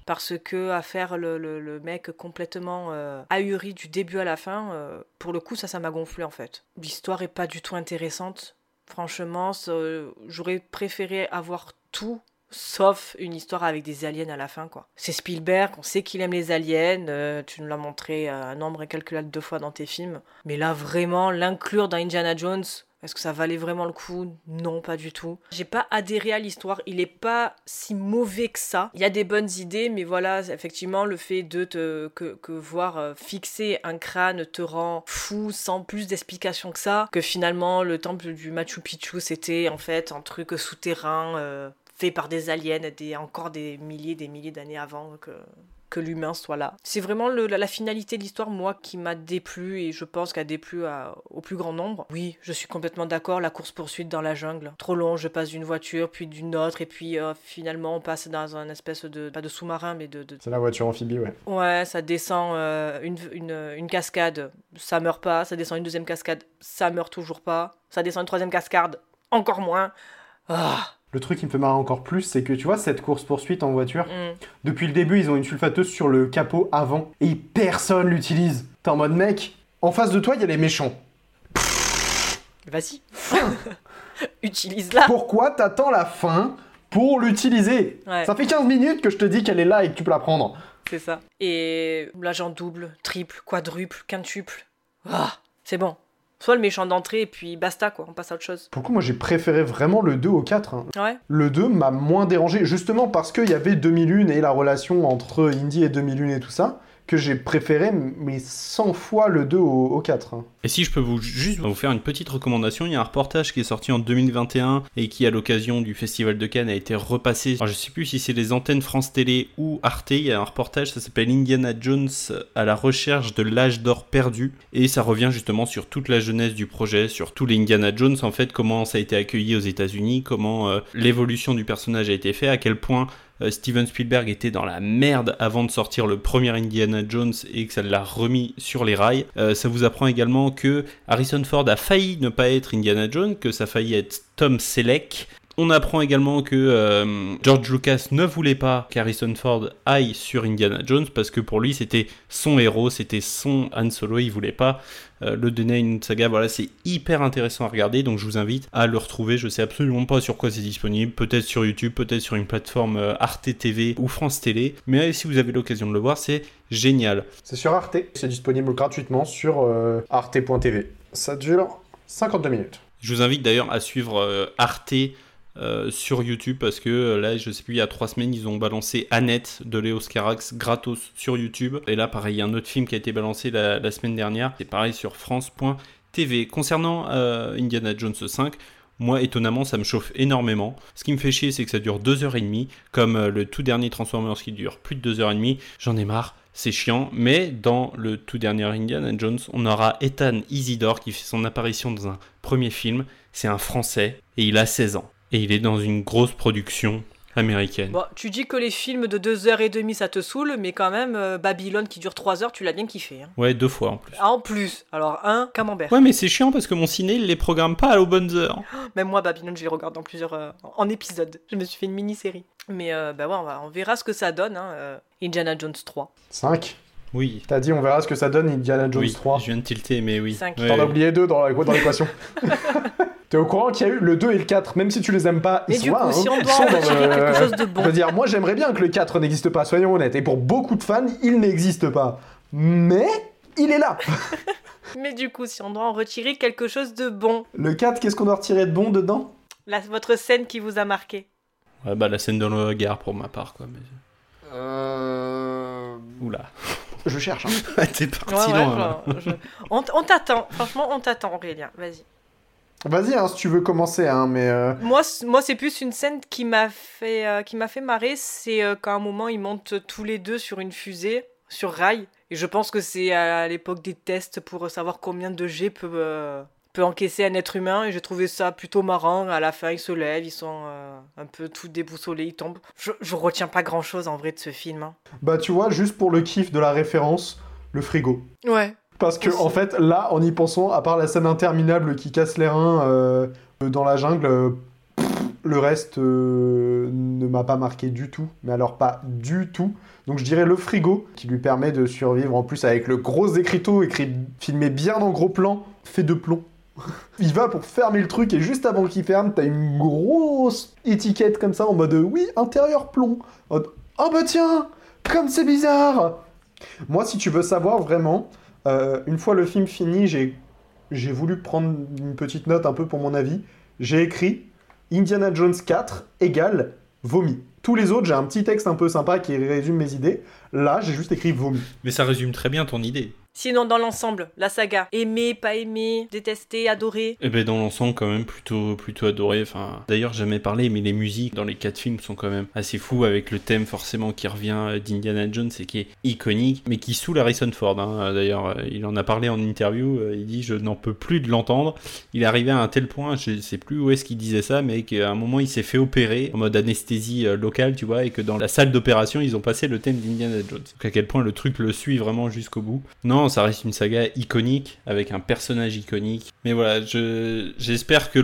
parce que à faire le, le- mec complètement euh, ahuri du début à la fin, euh, pour le coup, ça, ça m'a gonflé en fait. L'histoire est pas du tout intéressante. Franchement, j'aurais préféré avoir tout sauf une histoire avec des aliens à la fin, quoi. C'est Spielberg, on sait qu'il aime les aliens, euh, tu nous l'as montré un nombre incalculable de fois dans tes films, mais là, vraiment, l'inclure dans Indiana Jones, est-ce que ça valait vraiment le coup? Non, pas du tout. J'ai pas adhéré à l'histoire. Il est pas si mauvais que ça. Il y a des bonnes idées, mais voilà, effectivement, le fait de te que, voir euh, fixer un crâne te rend fou sans plus d'explication que ça. Que finalement, le temple du Machu Picchu, c'était en fait un truc souterrain euh, fait par des aliens, encore des milliers, des milliers d'années avant que que l'humain soit là. C'est vraiment le, la, la finalité de l'histoire, moi, qui m'a déplu et je pense qu'elle a déplu à- au plus grand nombre. Oui, je suis complètement d'accord, la course-poursuite dans la jungle. Trop long, je passe d'une voiture, puis d'une autre, et puis euh, finalement on passe dans un espèce de, pas de sous-marin, mais de... de- C'est la voiture amphibie, ouais. Ouais, ça descend euh, une, une, une cascade, ça meurt pas, ça descend une deuxième cascade, ça meurt toujours pas, ça descend une troisième cascade, encore moins. Ah, Le truc qui me fait marrer encore plus, c'est que tu vois, cette course-poursuite en voiture, mm. depuis le début, ils ont une sulfateuse sur le capot avant et personne l'utilise. T'es en mode mec, en face de toi, il y a les méchants. Vas-y. Utilise-la. Pourquoi t'attends la fin pour l'utiliser? Ouais. Ça fait 15 minutes que je te dis qu'elle est là et que tu peux la prendre. C'est ça. Et l'agent double, triple, quadruple, quintuple. Ah, c'est bon. Soit le méchant d'entrée et puis basta quoi, on passe à autre chose. Pour le coup, moi j'ai préféré vraiment le 2 au 4. hein. Ouais. Le 2 m'a moins dérangé, justement parce qu'il y avait 2001 et la relation entre Indy et 2001 et tout ça, que j'ai préféré, mais 100 fois le 2 au, au 4. hein. Et si je peux vous juste vous faire une petite recommandation, il y a un reportage qui est sorti en 2021 et qui à l'occasion du festival de Cannes a été repassé. Alors, je sais plus si c'est les antennes France Télé ou Arte. Il y a un reportage, ça s'appelle Indiana Jones à la recherche de l'âge d'or perdu et ça revient justement sur toute la jeunesse du projet, sur tous les Indiana Jones en fait, comment ça a été accueilli aux États-Unis, comment euh, l'évolution du personnage a été faite, à quel point Steven Spielberg était dans la merde avant de sortir le premier Indiana Jones et que ça l'a remis sur les rails. Euh, ça vous apprend également que Harrison Ford a failli ne pas être Indiana Jones, que ça a failli être Tom Selleck. On apprend également que euh, George Lucas ne voulait pas qu'Harrison Ford aille sur Indiana Jones parce que pour lui c'était son héros, c'était son Han Solo, il voulait pas euh, le donner à une saga. Voilà, c'est hyper intéressant à regarder, donc je vous invite à le retrouver. Je sais absolument pas sur quoi c'est disponible, peut-être sur YouTube, peut-être sur une plateforme euh, Arte TV ou France Télé, mais si vous avez l'occasion de le voir, c'est génial. C'est sur Arte, c'est disponible gratuitement sur arte.tv. Ça dure 52 minutes. Je vous invite d'ailleurs à suivre Arte euh, sur YouTube parce que euh, là, je sais plus, il y a trois semaines, ils ont balancé Annette de Léo Scarax gratos sur YouTube. Et là, pareil, il y a un autre film qui a été balancé la, semaine dernière. C'est pareil sur France.tv. Concernant euh, Indiana Jones 5, moi, étonnamment, ça me chauffe énormément. Ce qui me fait chier, c'est que ça dure 2h30, comme le tout dernier Transformers qui dure plus de 2h30. J'en ai marre, c'est chiant. Mais dans le tout dernier Indiana Jones, on aura Ethan Isidore qui fait son apparition dans un premier film. C'est un Français et il a 16 ans. Et il est dans une grosse production américaine. Bon, tu dis que les films de 2h30 ça te saoule, mais quand même, euh, Babylone qui dure 3 heures, tu l'as bien kiffé. Hein. Ouais, deux fois en plus. Ah, en plus, alors un camembert. Ouais, mais c'est chiant parce que mon ciné, il les programme pas aux bonnes heures. Même moi, Babylone, je les regarde en plusieurs euh, en épisodes. Je me suis fait une mini-série. Mais euh, bah ouais, on, va- on verra ce que ça donne. Hein, euh, Indiana Jones 3. 5 Oui. T'as dit on verra ce que ça donne Indiana Jones Oui, 3. je viens de tilter, mais oui. T'en as oublié deux dans la- dans l'équation. T'es au courant qu'il y a eu le 2 et le 4, même si tu les aimes pas, Mais ils du sont là. coup, hein. si on Ils doit sont en dans retirer le- quelque chose de bon. Je veux dire, moi j'aimerais bien que le 4 n'existe pas, soyons honnêtes. Et pour beaucoup de fans, il n'existe pas. Mais il est là. Mais du coup, si on doit en retirer quelque chose de bon, Le 4, qu'est-ce qu'on doit retirer de bon dedans? La- votre scène qui vous a marqué. Ouais, bah la scène dans le gare pour ma part, quoi. Mais... Euh... Oula. Je cherche. hein. T'es parti Ouais, ouais, loin. là. je- je- On, t'attend, franchement, on t'attend, Aurélien. Vas-y. Vas-y, hein, si tu veux commencer, hein, mais... euh, Moi, moi c'est plus une scène qui m'a fait, euh, qui m'a fait marrer. C'est euh, quand à un moment, ils montent tous les deux sur une fusée, sur rail. Et je pense que c'est à l'époque des tests pour savoir combien de G peut, euh, peut encaisser un être humain. Et j'ai trouvé ça plutôt marrant. À la fin, ils se lèvent, ils sont euh, un peu tout déboussolés, ils tombent. Je, je retiens pas grand chose en vrai de ce film. hein. Bah tu vois, juste pour le kiff de la référence, le frigo. Ouais. Parce que Aussi. en fait, là, en y pensant, à part la scène interminable qui casse les reins euh, dans la jungle, euh, pff, le reste euh, ne m'a pas marqué du tout. Mais alors pas du tout. Donc je dirais le frigo, qui lui permet de survivre en plus avec le gros écriteau écrit, filmé bien en gros plan, fait de plomb. Il va pour fermer le truc et juste avant qu'il ferme, t'as une grosse étiquette comme ça en mode oui, intérieur plomb. En oh bah tiens, comme c'est bizarre Moi, si tu veux savoir vraiment, euh, une fois le film fini, j'ai, j'ai voulu prendre une petite note un peu pour mon avis. J'ai écrit Indiana Jones 4 égale vomi. Tous les autres, j'ai un petit texte un peu sympa qui résume mes idées. Là, j'ai juste écrit vomi. Mais ça résume très bien ton idée. Sinon, dans l'ensemble, la saga, aimé, pas aimé, détesté, adoré. Eh ben dans l'ensemble quand même plutôt plutôt adoré. Enfin d'ailleurs jamais parlé, mais les musiques dans les quatre films sont quand même assez fous avec le thème forcément qui revient d'Indiana Jones et qui est iconique, mais qui saoule Harrison Ford. Hein. D'ailleurs il en a parlé en interview. Il dit je n'en peux plus de l'entendre. Il est arrivé à un tel point, je sais plus où est-ce qu'il disait ça, mais qu'à un moment il s'est fait opérer en mode anesthésie euh, locale, tu vois, et que dans la salle d'opération ils ont passé le thème d'Indiana Jones. Donc à quel point le truc le suit vraiment jusqu'au bout. Non, ça reste une saga iconique avec un personnage iconique. Mais voilà, je, j'espère que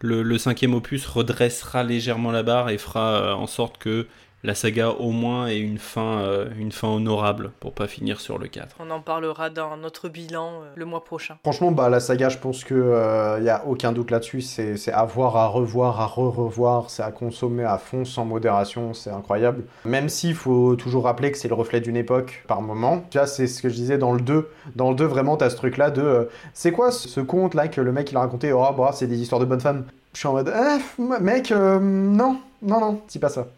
le cinquième opus redressera légèrement la barre et fera euh, en sorte que la saga au moins ait une fin, euh, une fin honorable pour pas finir sur le 4. On en parlera dans notre bilan euh, le mois prochain. Franchement, bah, la saga, je pense qu'il n'y a aucun doute là-dessus. C'est, c'est à voir, à revoir, à re-revoir. C'est à consommer à fond, sans modération. C'est incroyable. Même s'il faut toujours rappeler que c'est le reflet d'une époque par moment. Tu vois, c'est ce que je disais dans le 2. Dans le 2, vraiment, t'as ce truc-là de. euh, c'est quoi ce, ce conte-là que le mec il a raconté? Oh, bah, c'est des histoires de bonnes femmes. Je suis en mode. Eh, mec, euh, non, non, non, c'est pas ça.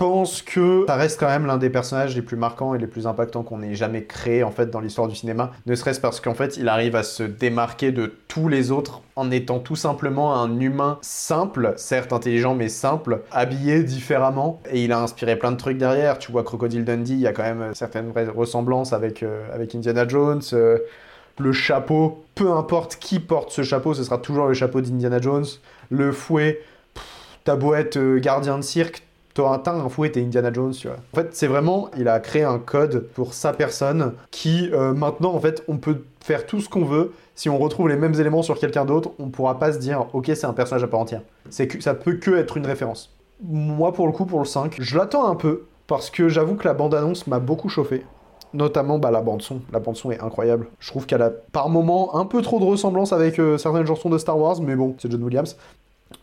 Pense que ça reste quand même l'un des personnages les plus marquants et les plus impactants qu'on ait jamais créé en fait dans l'histoire du cinéma. Ne serait-ce parce qu'en fait il arrive à se démarquer de tous les autres en étant tout simplement un humain simple, certes intelligent mais simple, habillé différemment. Et il a inspiré plein de trucs derrière. Tu vois Crocodile Dundee, il y a quand même certaines vraies ressemblances avec, euh, avec Indiana Jones. euh, le chapeau, peu importe qui porte ce chapeau, ce sera toujours le chapeau d'Indiana Jones. Le fouet, pff, ta euh, gardien de cirque, un fouet, t'es Indiana Jones, tu vois. En fait, c'est vraiment, il a créé un code pour sa personne qui, euh, maintenant, en fait, on peut faire tout ce qu'on veut. Si on retrouve les mêmes éléments sur quelqu'un d'autre, on pourra pas se dire, ok, c'est un personnage à part entière. C'est que ça peut que être une référence. Moi, pour le coup, pour le 5, je l'attends un peu parce que j'avoue que la bande-annonce m'a beaucoup chauffé. Notamment bah, la bande-son. La bande-son est incroyable. Je trouve qu'elle a par moments un peu trop de ressemblance avec euh, certaines chansons de Star Wars, mais bon, c'est John Williams.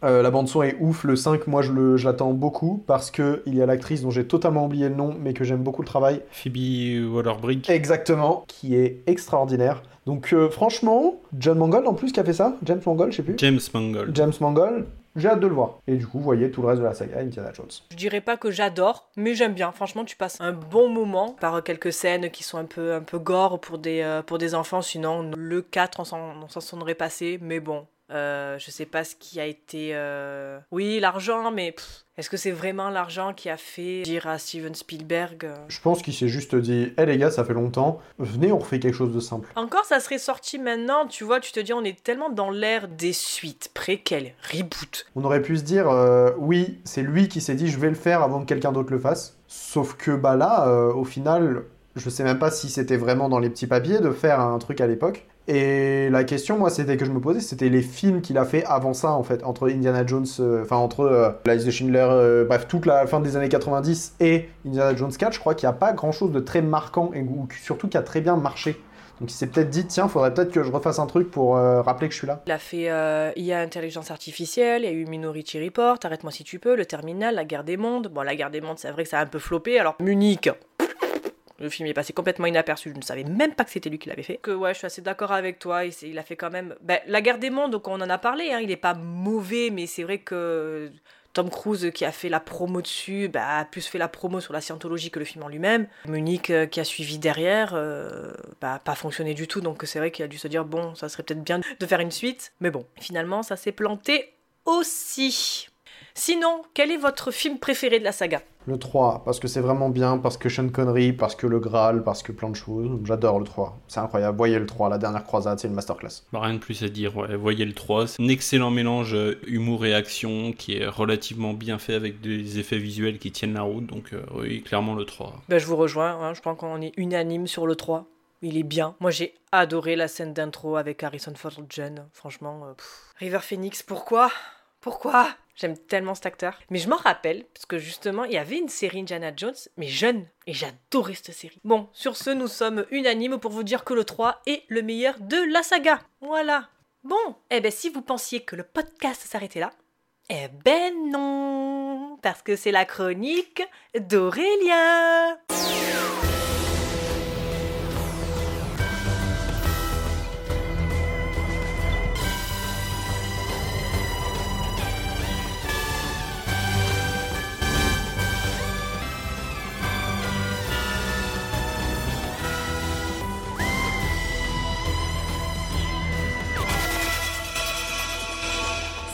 Euh, la bande-son est ouf. Le 5, moi, je l'attends beaucoup parce qu'il y a l'actrice dont j'ai totalement oublié le nom, mais que j'aime beaucoup le travail. Phoebe Waller-Bridge. Exactement, qui est extraordinaire. Donc, euh, franchement, John Mangold en plus qui a fait ça? James Mangold, je sais plus. James Mangold. James Mangold, j'ai hâte de le voir. Et du coup, vous voyez tout le reste de la saga Indiana Jones. Je dirais pas que j'adore, mais j'aime bien. Franchement, tu passes un bon moment par quelques scènes qui sont un peu, un peu gore pour des, euh, pour des enfants. Sinon, le 4, on s'en on s'en sonnerait passé. Mais bon, euh, je sais pas ce qui a été. euh, Oui, l'argent, mais est-ce que c'est vraiment l'argent qui a fait dire à Steven Spielberg euh, Je pense qu'il s'est juste dit Hé les gars, ça fait longtemps, venez, on refait quelque chose de simple. Encore, ça serait sorti maintenant, tu vois, tu te dis, on est tellement dans l'ère des suites, préquelles, reboot. On aurait pu se dire Oui, c'est lui qui s'est dit Je vais le faire avant que quelqu'un d'autre le fasse. Sauf que bah là, au final, je sais même pas si c'était vraiment dans les petits papiers de faire un truc à l'époque. Et la question, moi, c'était que je me posais, c'était les films qu'il a fait avant ça, en fait, entre Indiana Jones, euh, enfin entre euh, La liste de Schindler, euh, bref, toute la fin des années 90 et Indiana Jones 4, je crois qu'il n'y a pas grand-chose de très marquant et ou surtout qui a très bien marché. Donc il s'est peut-être dit, tiens, faudrait peut-être que je refasse un truc pour euh, rappeler que je suis là. Il a fait euh, IA Intelligence Artificielle, il y a eu Minority Report, Arrête-moi si tu peux, Le Terminal, La Guerre des Mondes. Bon, La Guerre des Mondes, c'est vrai que ça a un peu floppé. Alors, Munich, le film est passé complètement inaperçu, je ne savais même pas que c'était lui qui l'avait fait. Que ouais, je suis assez d'accord avec toi, il, a fait quand même... Ben, La Guerre des Mondes, donc on en a parlé, hein, il est pas mauvais, mais c'est vrai que... Tom Cruise qui a fait la promo dessus, bah, a plus fait la promo sur la scientologie que le film en lui-même. Munich euh, qui a suivi derrière, euh, bah, pas fonctionné du tout, donc c'est vrai qu'il a dû se dire bon, ça serait peut-être bien de faire une suite, mais bon, finalement ça s'est planté aussi. Sinon, quel est votre film préféré de la saga? Le 3, parce que c'est vraiment bien, parce que Sean Connery, parce que le Graal, parce que plein de choses. J'adore le 3. C'est incroyable. Voyez le 3, la dernière croisade, c'est une masterclass. Bah, rien de plus à dire, ouais. voyez le 3, c'est un excellent mélange euh, humour et action qui est relativement bien fait avec des effets visuels qui tiennent la route, donc euh, oui, clairement le 3. Ben, Je vous rejoins, hein, je pense qu'on est unanime sur le 3. Il est bien. Moi j'ai adoré la scène d'intro avec Harrison Ford jeune. Franchement, euh. River Phoenix, pourquoi? Pourquoi? J'aime tellement cet acteur. Mais je m'en rappelle, parce que justement, il y avait une série Indiana Jones, mais jeune. Et j'adorais cette série. Bon, sur ce, nous sommes unanimes pour vous dire que le 3 est le meilleur de la saga. Voilà. Bon, eh ben si vous pensiez que le podcast s'arrêtait là, eh ben non, parce que c'est la chronique d'Aurélien.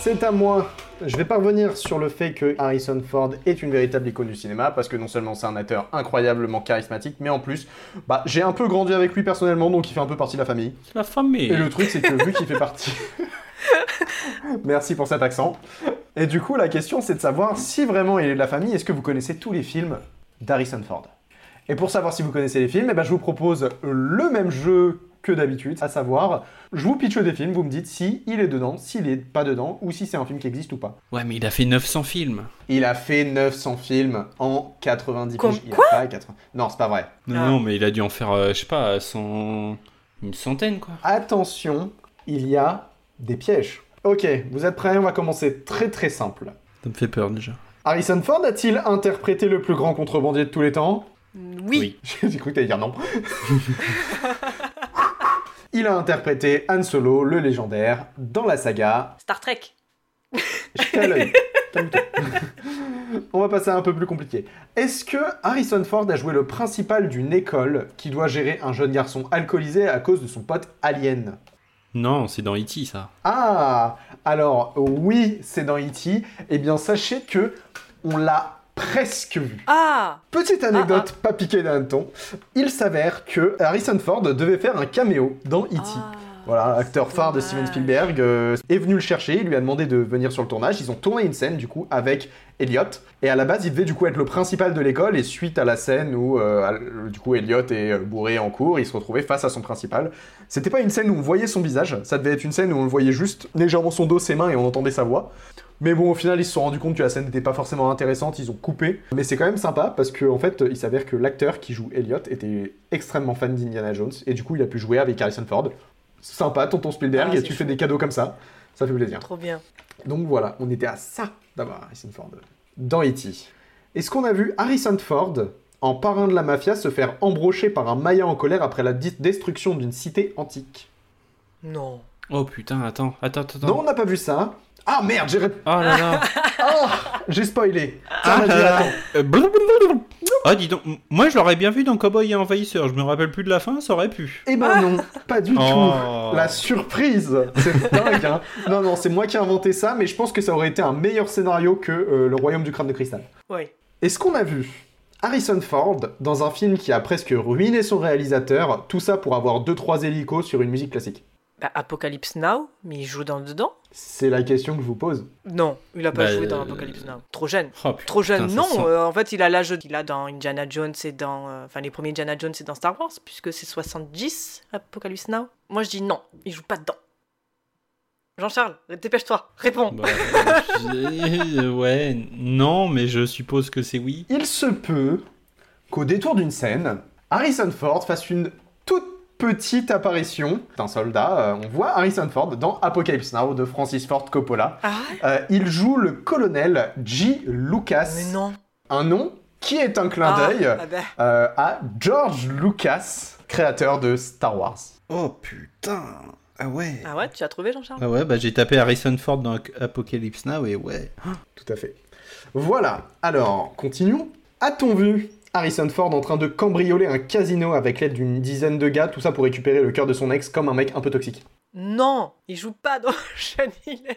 C'est à moi. Je vais pas revenir sur le fait que Harrison Ford est une véritable icône du cinéma, parce que non seulement c'est un acteur incroyablement charismatique, mais en plus, bah, j'ai un peu grandi avec lui personnellement, donc il fait un peu partie de la famille. La famille. Et le truc, c'est que vu qu'il fait partie. Merci pour cet accent. Et du coup, la question, c'est de savoir si vraiment il est de la famille, est-ce que vous connaissez tous les films d'Harrison Ford? Et pour savoir si vous connaissez les films, eh ben, je vous propose le même jeu que d'habitude, à savoir, je vous pitche des films, vous me dites si il est dedans, s'il est pas dedans, ou si c'est un film qui existe ou pas. Ouais, mais il a fait 900 films. Il a fait 900 films en 90 Comme- piges. Il a quoi pas 80 Non, c'est pas vrai. Non, non, mais il a dû en faire, euh, je sais pas, 100... une centaine, quoi. Attention, il y a des pièges. Ok, vous êtes prêts? On va commencer très très simple. Ça me fait peur, déjà. Harrison Ford a-t-il interprété le plus grand contrebandier de tous les temps? Oui. J'ai cru que t'allais dire non. Il a interprété Han Solo, le légendaire, dans la saga Star Trek. On va passer à un peu plus compliqué. Est-ce que Harrison Ford a joué le principal d'une école qui doit gérer un jeune garçon alcoolisé à cause de son pote alien? Non, c'est dans E.T., ça. Ah Alors, oui, c'est dans E.T. Eh bien, sachez que on l'a presque vu. Ah Petite anecdote pas piquée d'un ton. Il s'avère que Harrison Ford devait faire un caméo dans E.T. Voilà, acteur phare de Steven Spielberg euh, est venu le chercher, il lui a demandé de venir sur le tournage. Ils ont tourné une scène du coup avec Elliot. Et à la base, il devait du coup être le principal de l'école. Et suite à la scène où euh, du coup Elliot est euh, bourré en cours, il se retrouvait face à son principal. C'était pas une scène où on voyait son visage, ça devait être une scène où on le voyait juste légèrement son dos, ses mains et on entendait sa voix. Mais bon, au final, ils se sont rendus compte que la scène n'était pas forcément intéressante, ils ont coupé. Mais c'est quand même sympa parce qu'en en fait, il s'avère que l'acteur qui joue Elliot était extrêmement fan d'Indiana Jones et du coup, il a pu jouer avec Harrison Ford. Sympa, tonton Spielberg, Ah, et tu fais des cadeaux comme ça. Ça fait plaisir. Trop bien. Donc voilà, on était à ça d'avoir Harrison Ford dans E.T. Est-ce qu'on a vu Harrison Ford en parrain de la mafia se faire embrocher par un Maya en colère après la destruction d'une cité antique? Non. Oh putain, attends, attends, attends. Non, on n'a pas vu ça. Ah merde, j'ai Oh là là. Ah, j'ai spoilé. Ah là. Ah, dis donc, moi je l'aurais bien vu dans Cowboy et Envahisseur, je me rappelle plus de la fin, ça aurait pu. Eh ben non, pas du Oh. tout. La surprise, c'est dingue. Hein. Non, non, c'est moi qui ai inventé ça, mais je pense que ça aurait été un meilleur scénario que euh, Le Royaume du Crâne de Cristal. Oui. Est-ce qu'on a vu Harrison Ford dans un film qui a presque ruiné son réalisateur, tout ça pour avoir 2-3 hélicos sur une musique classique? Bah, Apocalypse Now, mais il joue dans dedans C'est la question que je vous pose. Non, il a pas Bah, joué dans euh, Apocalypse Now. Trop jeune. Oh, putain, Trop jeune, non. sent. euh, en fait, il a l'âge qu'il a dans Indiana Jones et dans. euh, Enfin, les premiers Indiana Jones et dans Star Wars, puisque c'est 70, Apocalypse Now. Moi, je dis non, il joue pas dedans. Jean-Charles, dépêche-toi, réponds. Bah, ouais, non, mais je suppose que c'est oui. Il se peut qu'au détour d'une scène, Harrison Ford fasse une petite apparition d'un soldat. Euh, on voit Harrison Ford dans Apocalypse Now de Francis Ford Coppola. Ah Euh, il joue le colonel G. Lucas. Mais non. Un nom qui est un clin Ah, d'œil ah bah. euh, à George Lucas, créateur de Star Wars. Oh putain. Ah ouais. Ah ouais, tu as trouvé, Jean-Charles? Ah ouais, bah j'ai tapé Harrison Ford dans Apocalypse Now et ouais. Tout à fait. Voilà, alors, continuons. A-t-on vu? Harrison Ford en train de cambrioler un casino avec l'aide d'une dizaine de gars, tout ça pour récupérer le cœur de son ex comme un mec un peu toxique Non, il joue pas dans Ocean Eleven.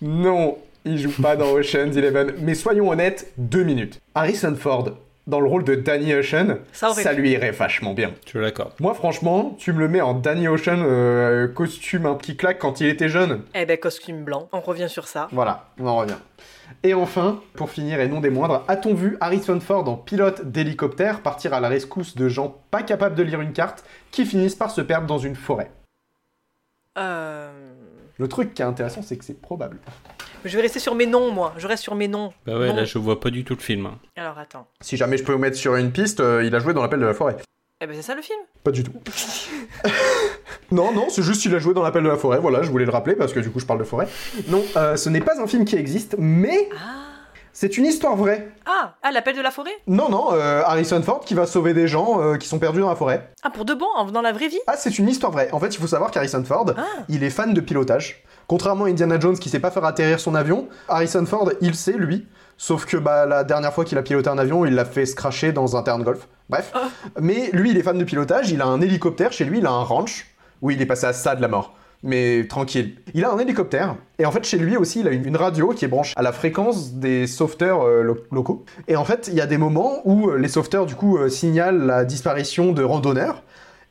Non, il joue pas dans Ocean's Eleven, mais soyons honnêtes, deux minutes. Harrison Ford, dans le rôle de Danny Ocean, Ça lui irait vachement bien. Je l'accorde. Moi, franchement, tu me le mets en Danny Ocean euh, costume un petit claque quand il était jeune. Eh ben, costume blanc, on revient sur ça. Voilà, on en revient. Et enfin, pour finir et non des moindres, a-t-on vu Harrison Ford en pilote d'hélicoptère partir à la rescousse de gens pas capables de lire une carte qui finissent par se perdre dans une forêt? Euh... Le truc qui est intéressant, c'est que c'est probable. Je vais rester sur mes noms, moi. Je reste sur mes noms. Bah ouais, Non. là je vois pas du tout le film. Alors, attends. Si jamais je peux vous mettre sur une piste, euh, il a joué dans l'appel de la forêt. Eh ben, c'est ça le film? Pas du tout. Non, non, c'est juste qu'il a joué dans l'appel de la forêt, voilà, je voulais le rappeler parce que du coup je parle de forêt. Non, euh, ce n'est pas un film qui existe, mais c'est une histoire vraie. Ah, ah l'appel de la forêt? Non, non, euh, Harrison Ford qui va sauver des gens euh, qui sont perdus dans la forêt. Ah, pour de bon, en- dans la vraie vie? Ah, c'est une histoire vraie. En fait, il faut savoir qu'Harrison Ford, Ah. il est fan de pilotage. Contrairement à Indiana Jones qui sait pas faire atterrir son avion, Harrison Ford, il sait lui. Sauf que bah, la dernière fois qu'il a piloté un avion, il l'a fait se crasher dans un terrain de golf. Bref. Mais lui, il est fan de pilotage, il a un hélicoptère chez lui, il a un ranch. où il est passé à ça de la mort. Mais tranquille. Il a un hélicoptère, et en fait, chez lui aussi, il a une, radio qui est branchée à la fréquence des sauveteurs euh, lo- locaux. Et en fait, il y a des moments où euh, les sauveteurs, du coup, euh, signalent la disparition de randonneurs.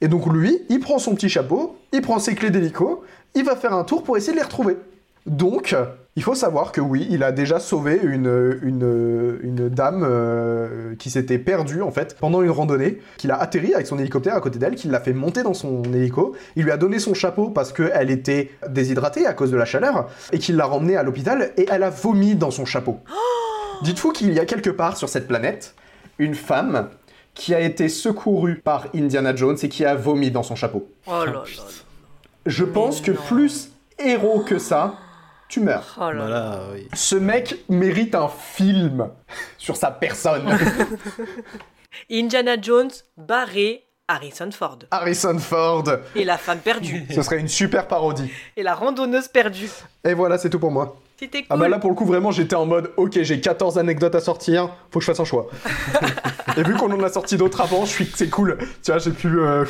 Et donc, lui, il prend son petit chapeau, il prend ses clés d'hélico, il va faire un tour pour essayer de les retrouver. Donc, il faut savoir que oui, il a déjà sauvé une, une, une dame euh, qui s'était perdue en fait pendant une randonnée, qu'il a atterri avec son hélicoptère à côté d'elle, qu'il l'a fait monter dans son hélico, il lui a donné son chapeau parce qu'elle était déshydratée à cause de la chaleur, et qu'il l'a ramenée à l'hôpital et elle a vomi dans son chapeau. Dites-vous qu'il y a quelque part sur cette planète une femme qui a été secourue par Indiana Jones et qui a vomi dans son chapeau. Oh là là. Je pense que plus héros que ça, tu meurs. Oh là Voilà, oui. Ce mec mérite un film sur sa personne. Indiana Jones, barré, Harrison Ford. Harrison Ford. Et la femme perdue. Ce serait une super parodie. Et la randonneuse perdue. Et voilà, c'est tout pour moi. C'était cool. Ah bah là pour le coup vraiment j'étais en mode ok j'ai 14 anecdotes à sortir, faut que je fasse un choix. Et vu qu'on en a sorti d'autres avant, je suis c'est cool. Tu vois j'ai pu... euh,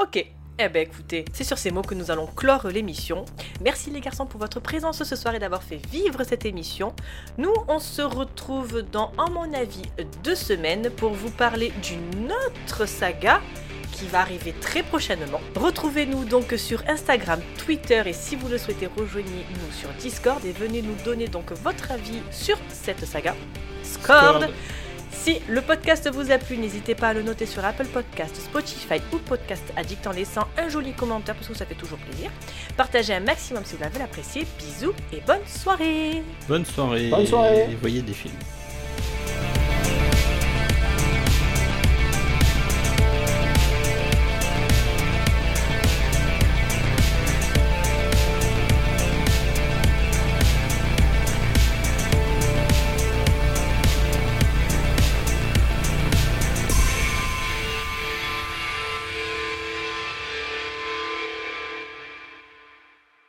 Ok. Eh ben écoutez, c'est sur ces mots que nous allons clore l'émission. Merci les garçons pour votre présence ce soir et d'avoir fait vivre cette émission. Nous, on se retrouve dans, à mon avis, deux semaines pour vous parler d'une autre saga qui va arriver très prochainement. Retrouvez-nous donc sur Instagram, Twitter et si vous le souhaitez, rejoignez-nous sur Discord et venez nous donner donc votre avis sur cette saga. Scord. Si le podcast vous a plu, n'hésitez pas à le noter sur Apple Podcast, Spotify ou Podcast Addict en laissant un joli commentaire parce que ça fait toujours plaisir. Partagez un maximum si vous l'avez apprécié. Bisous et bonne soirée Bonne soirée. Bonne soirée. Et voyez des films.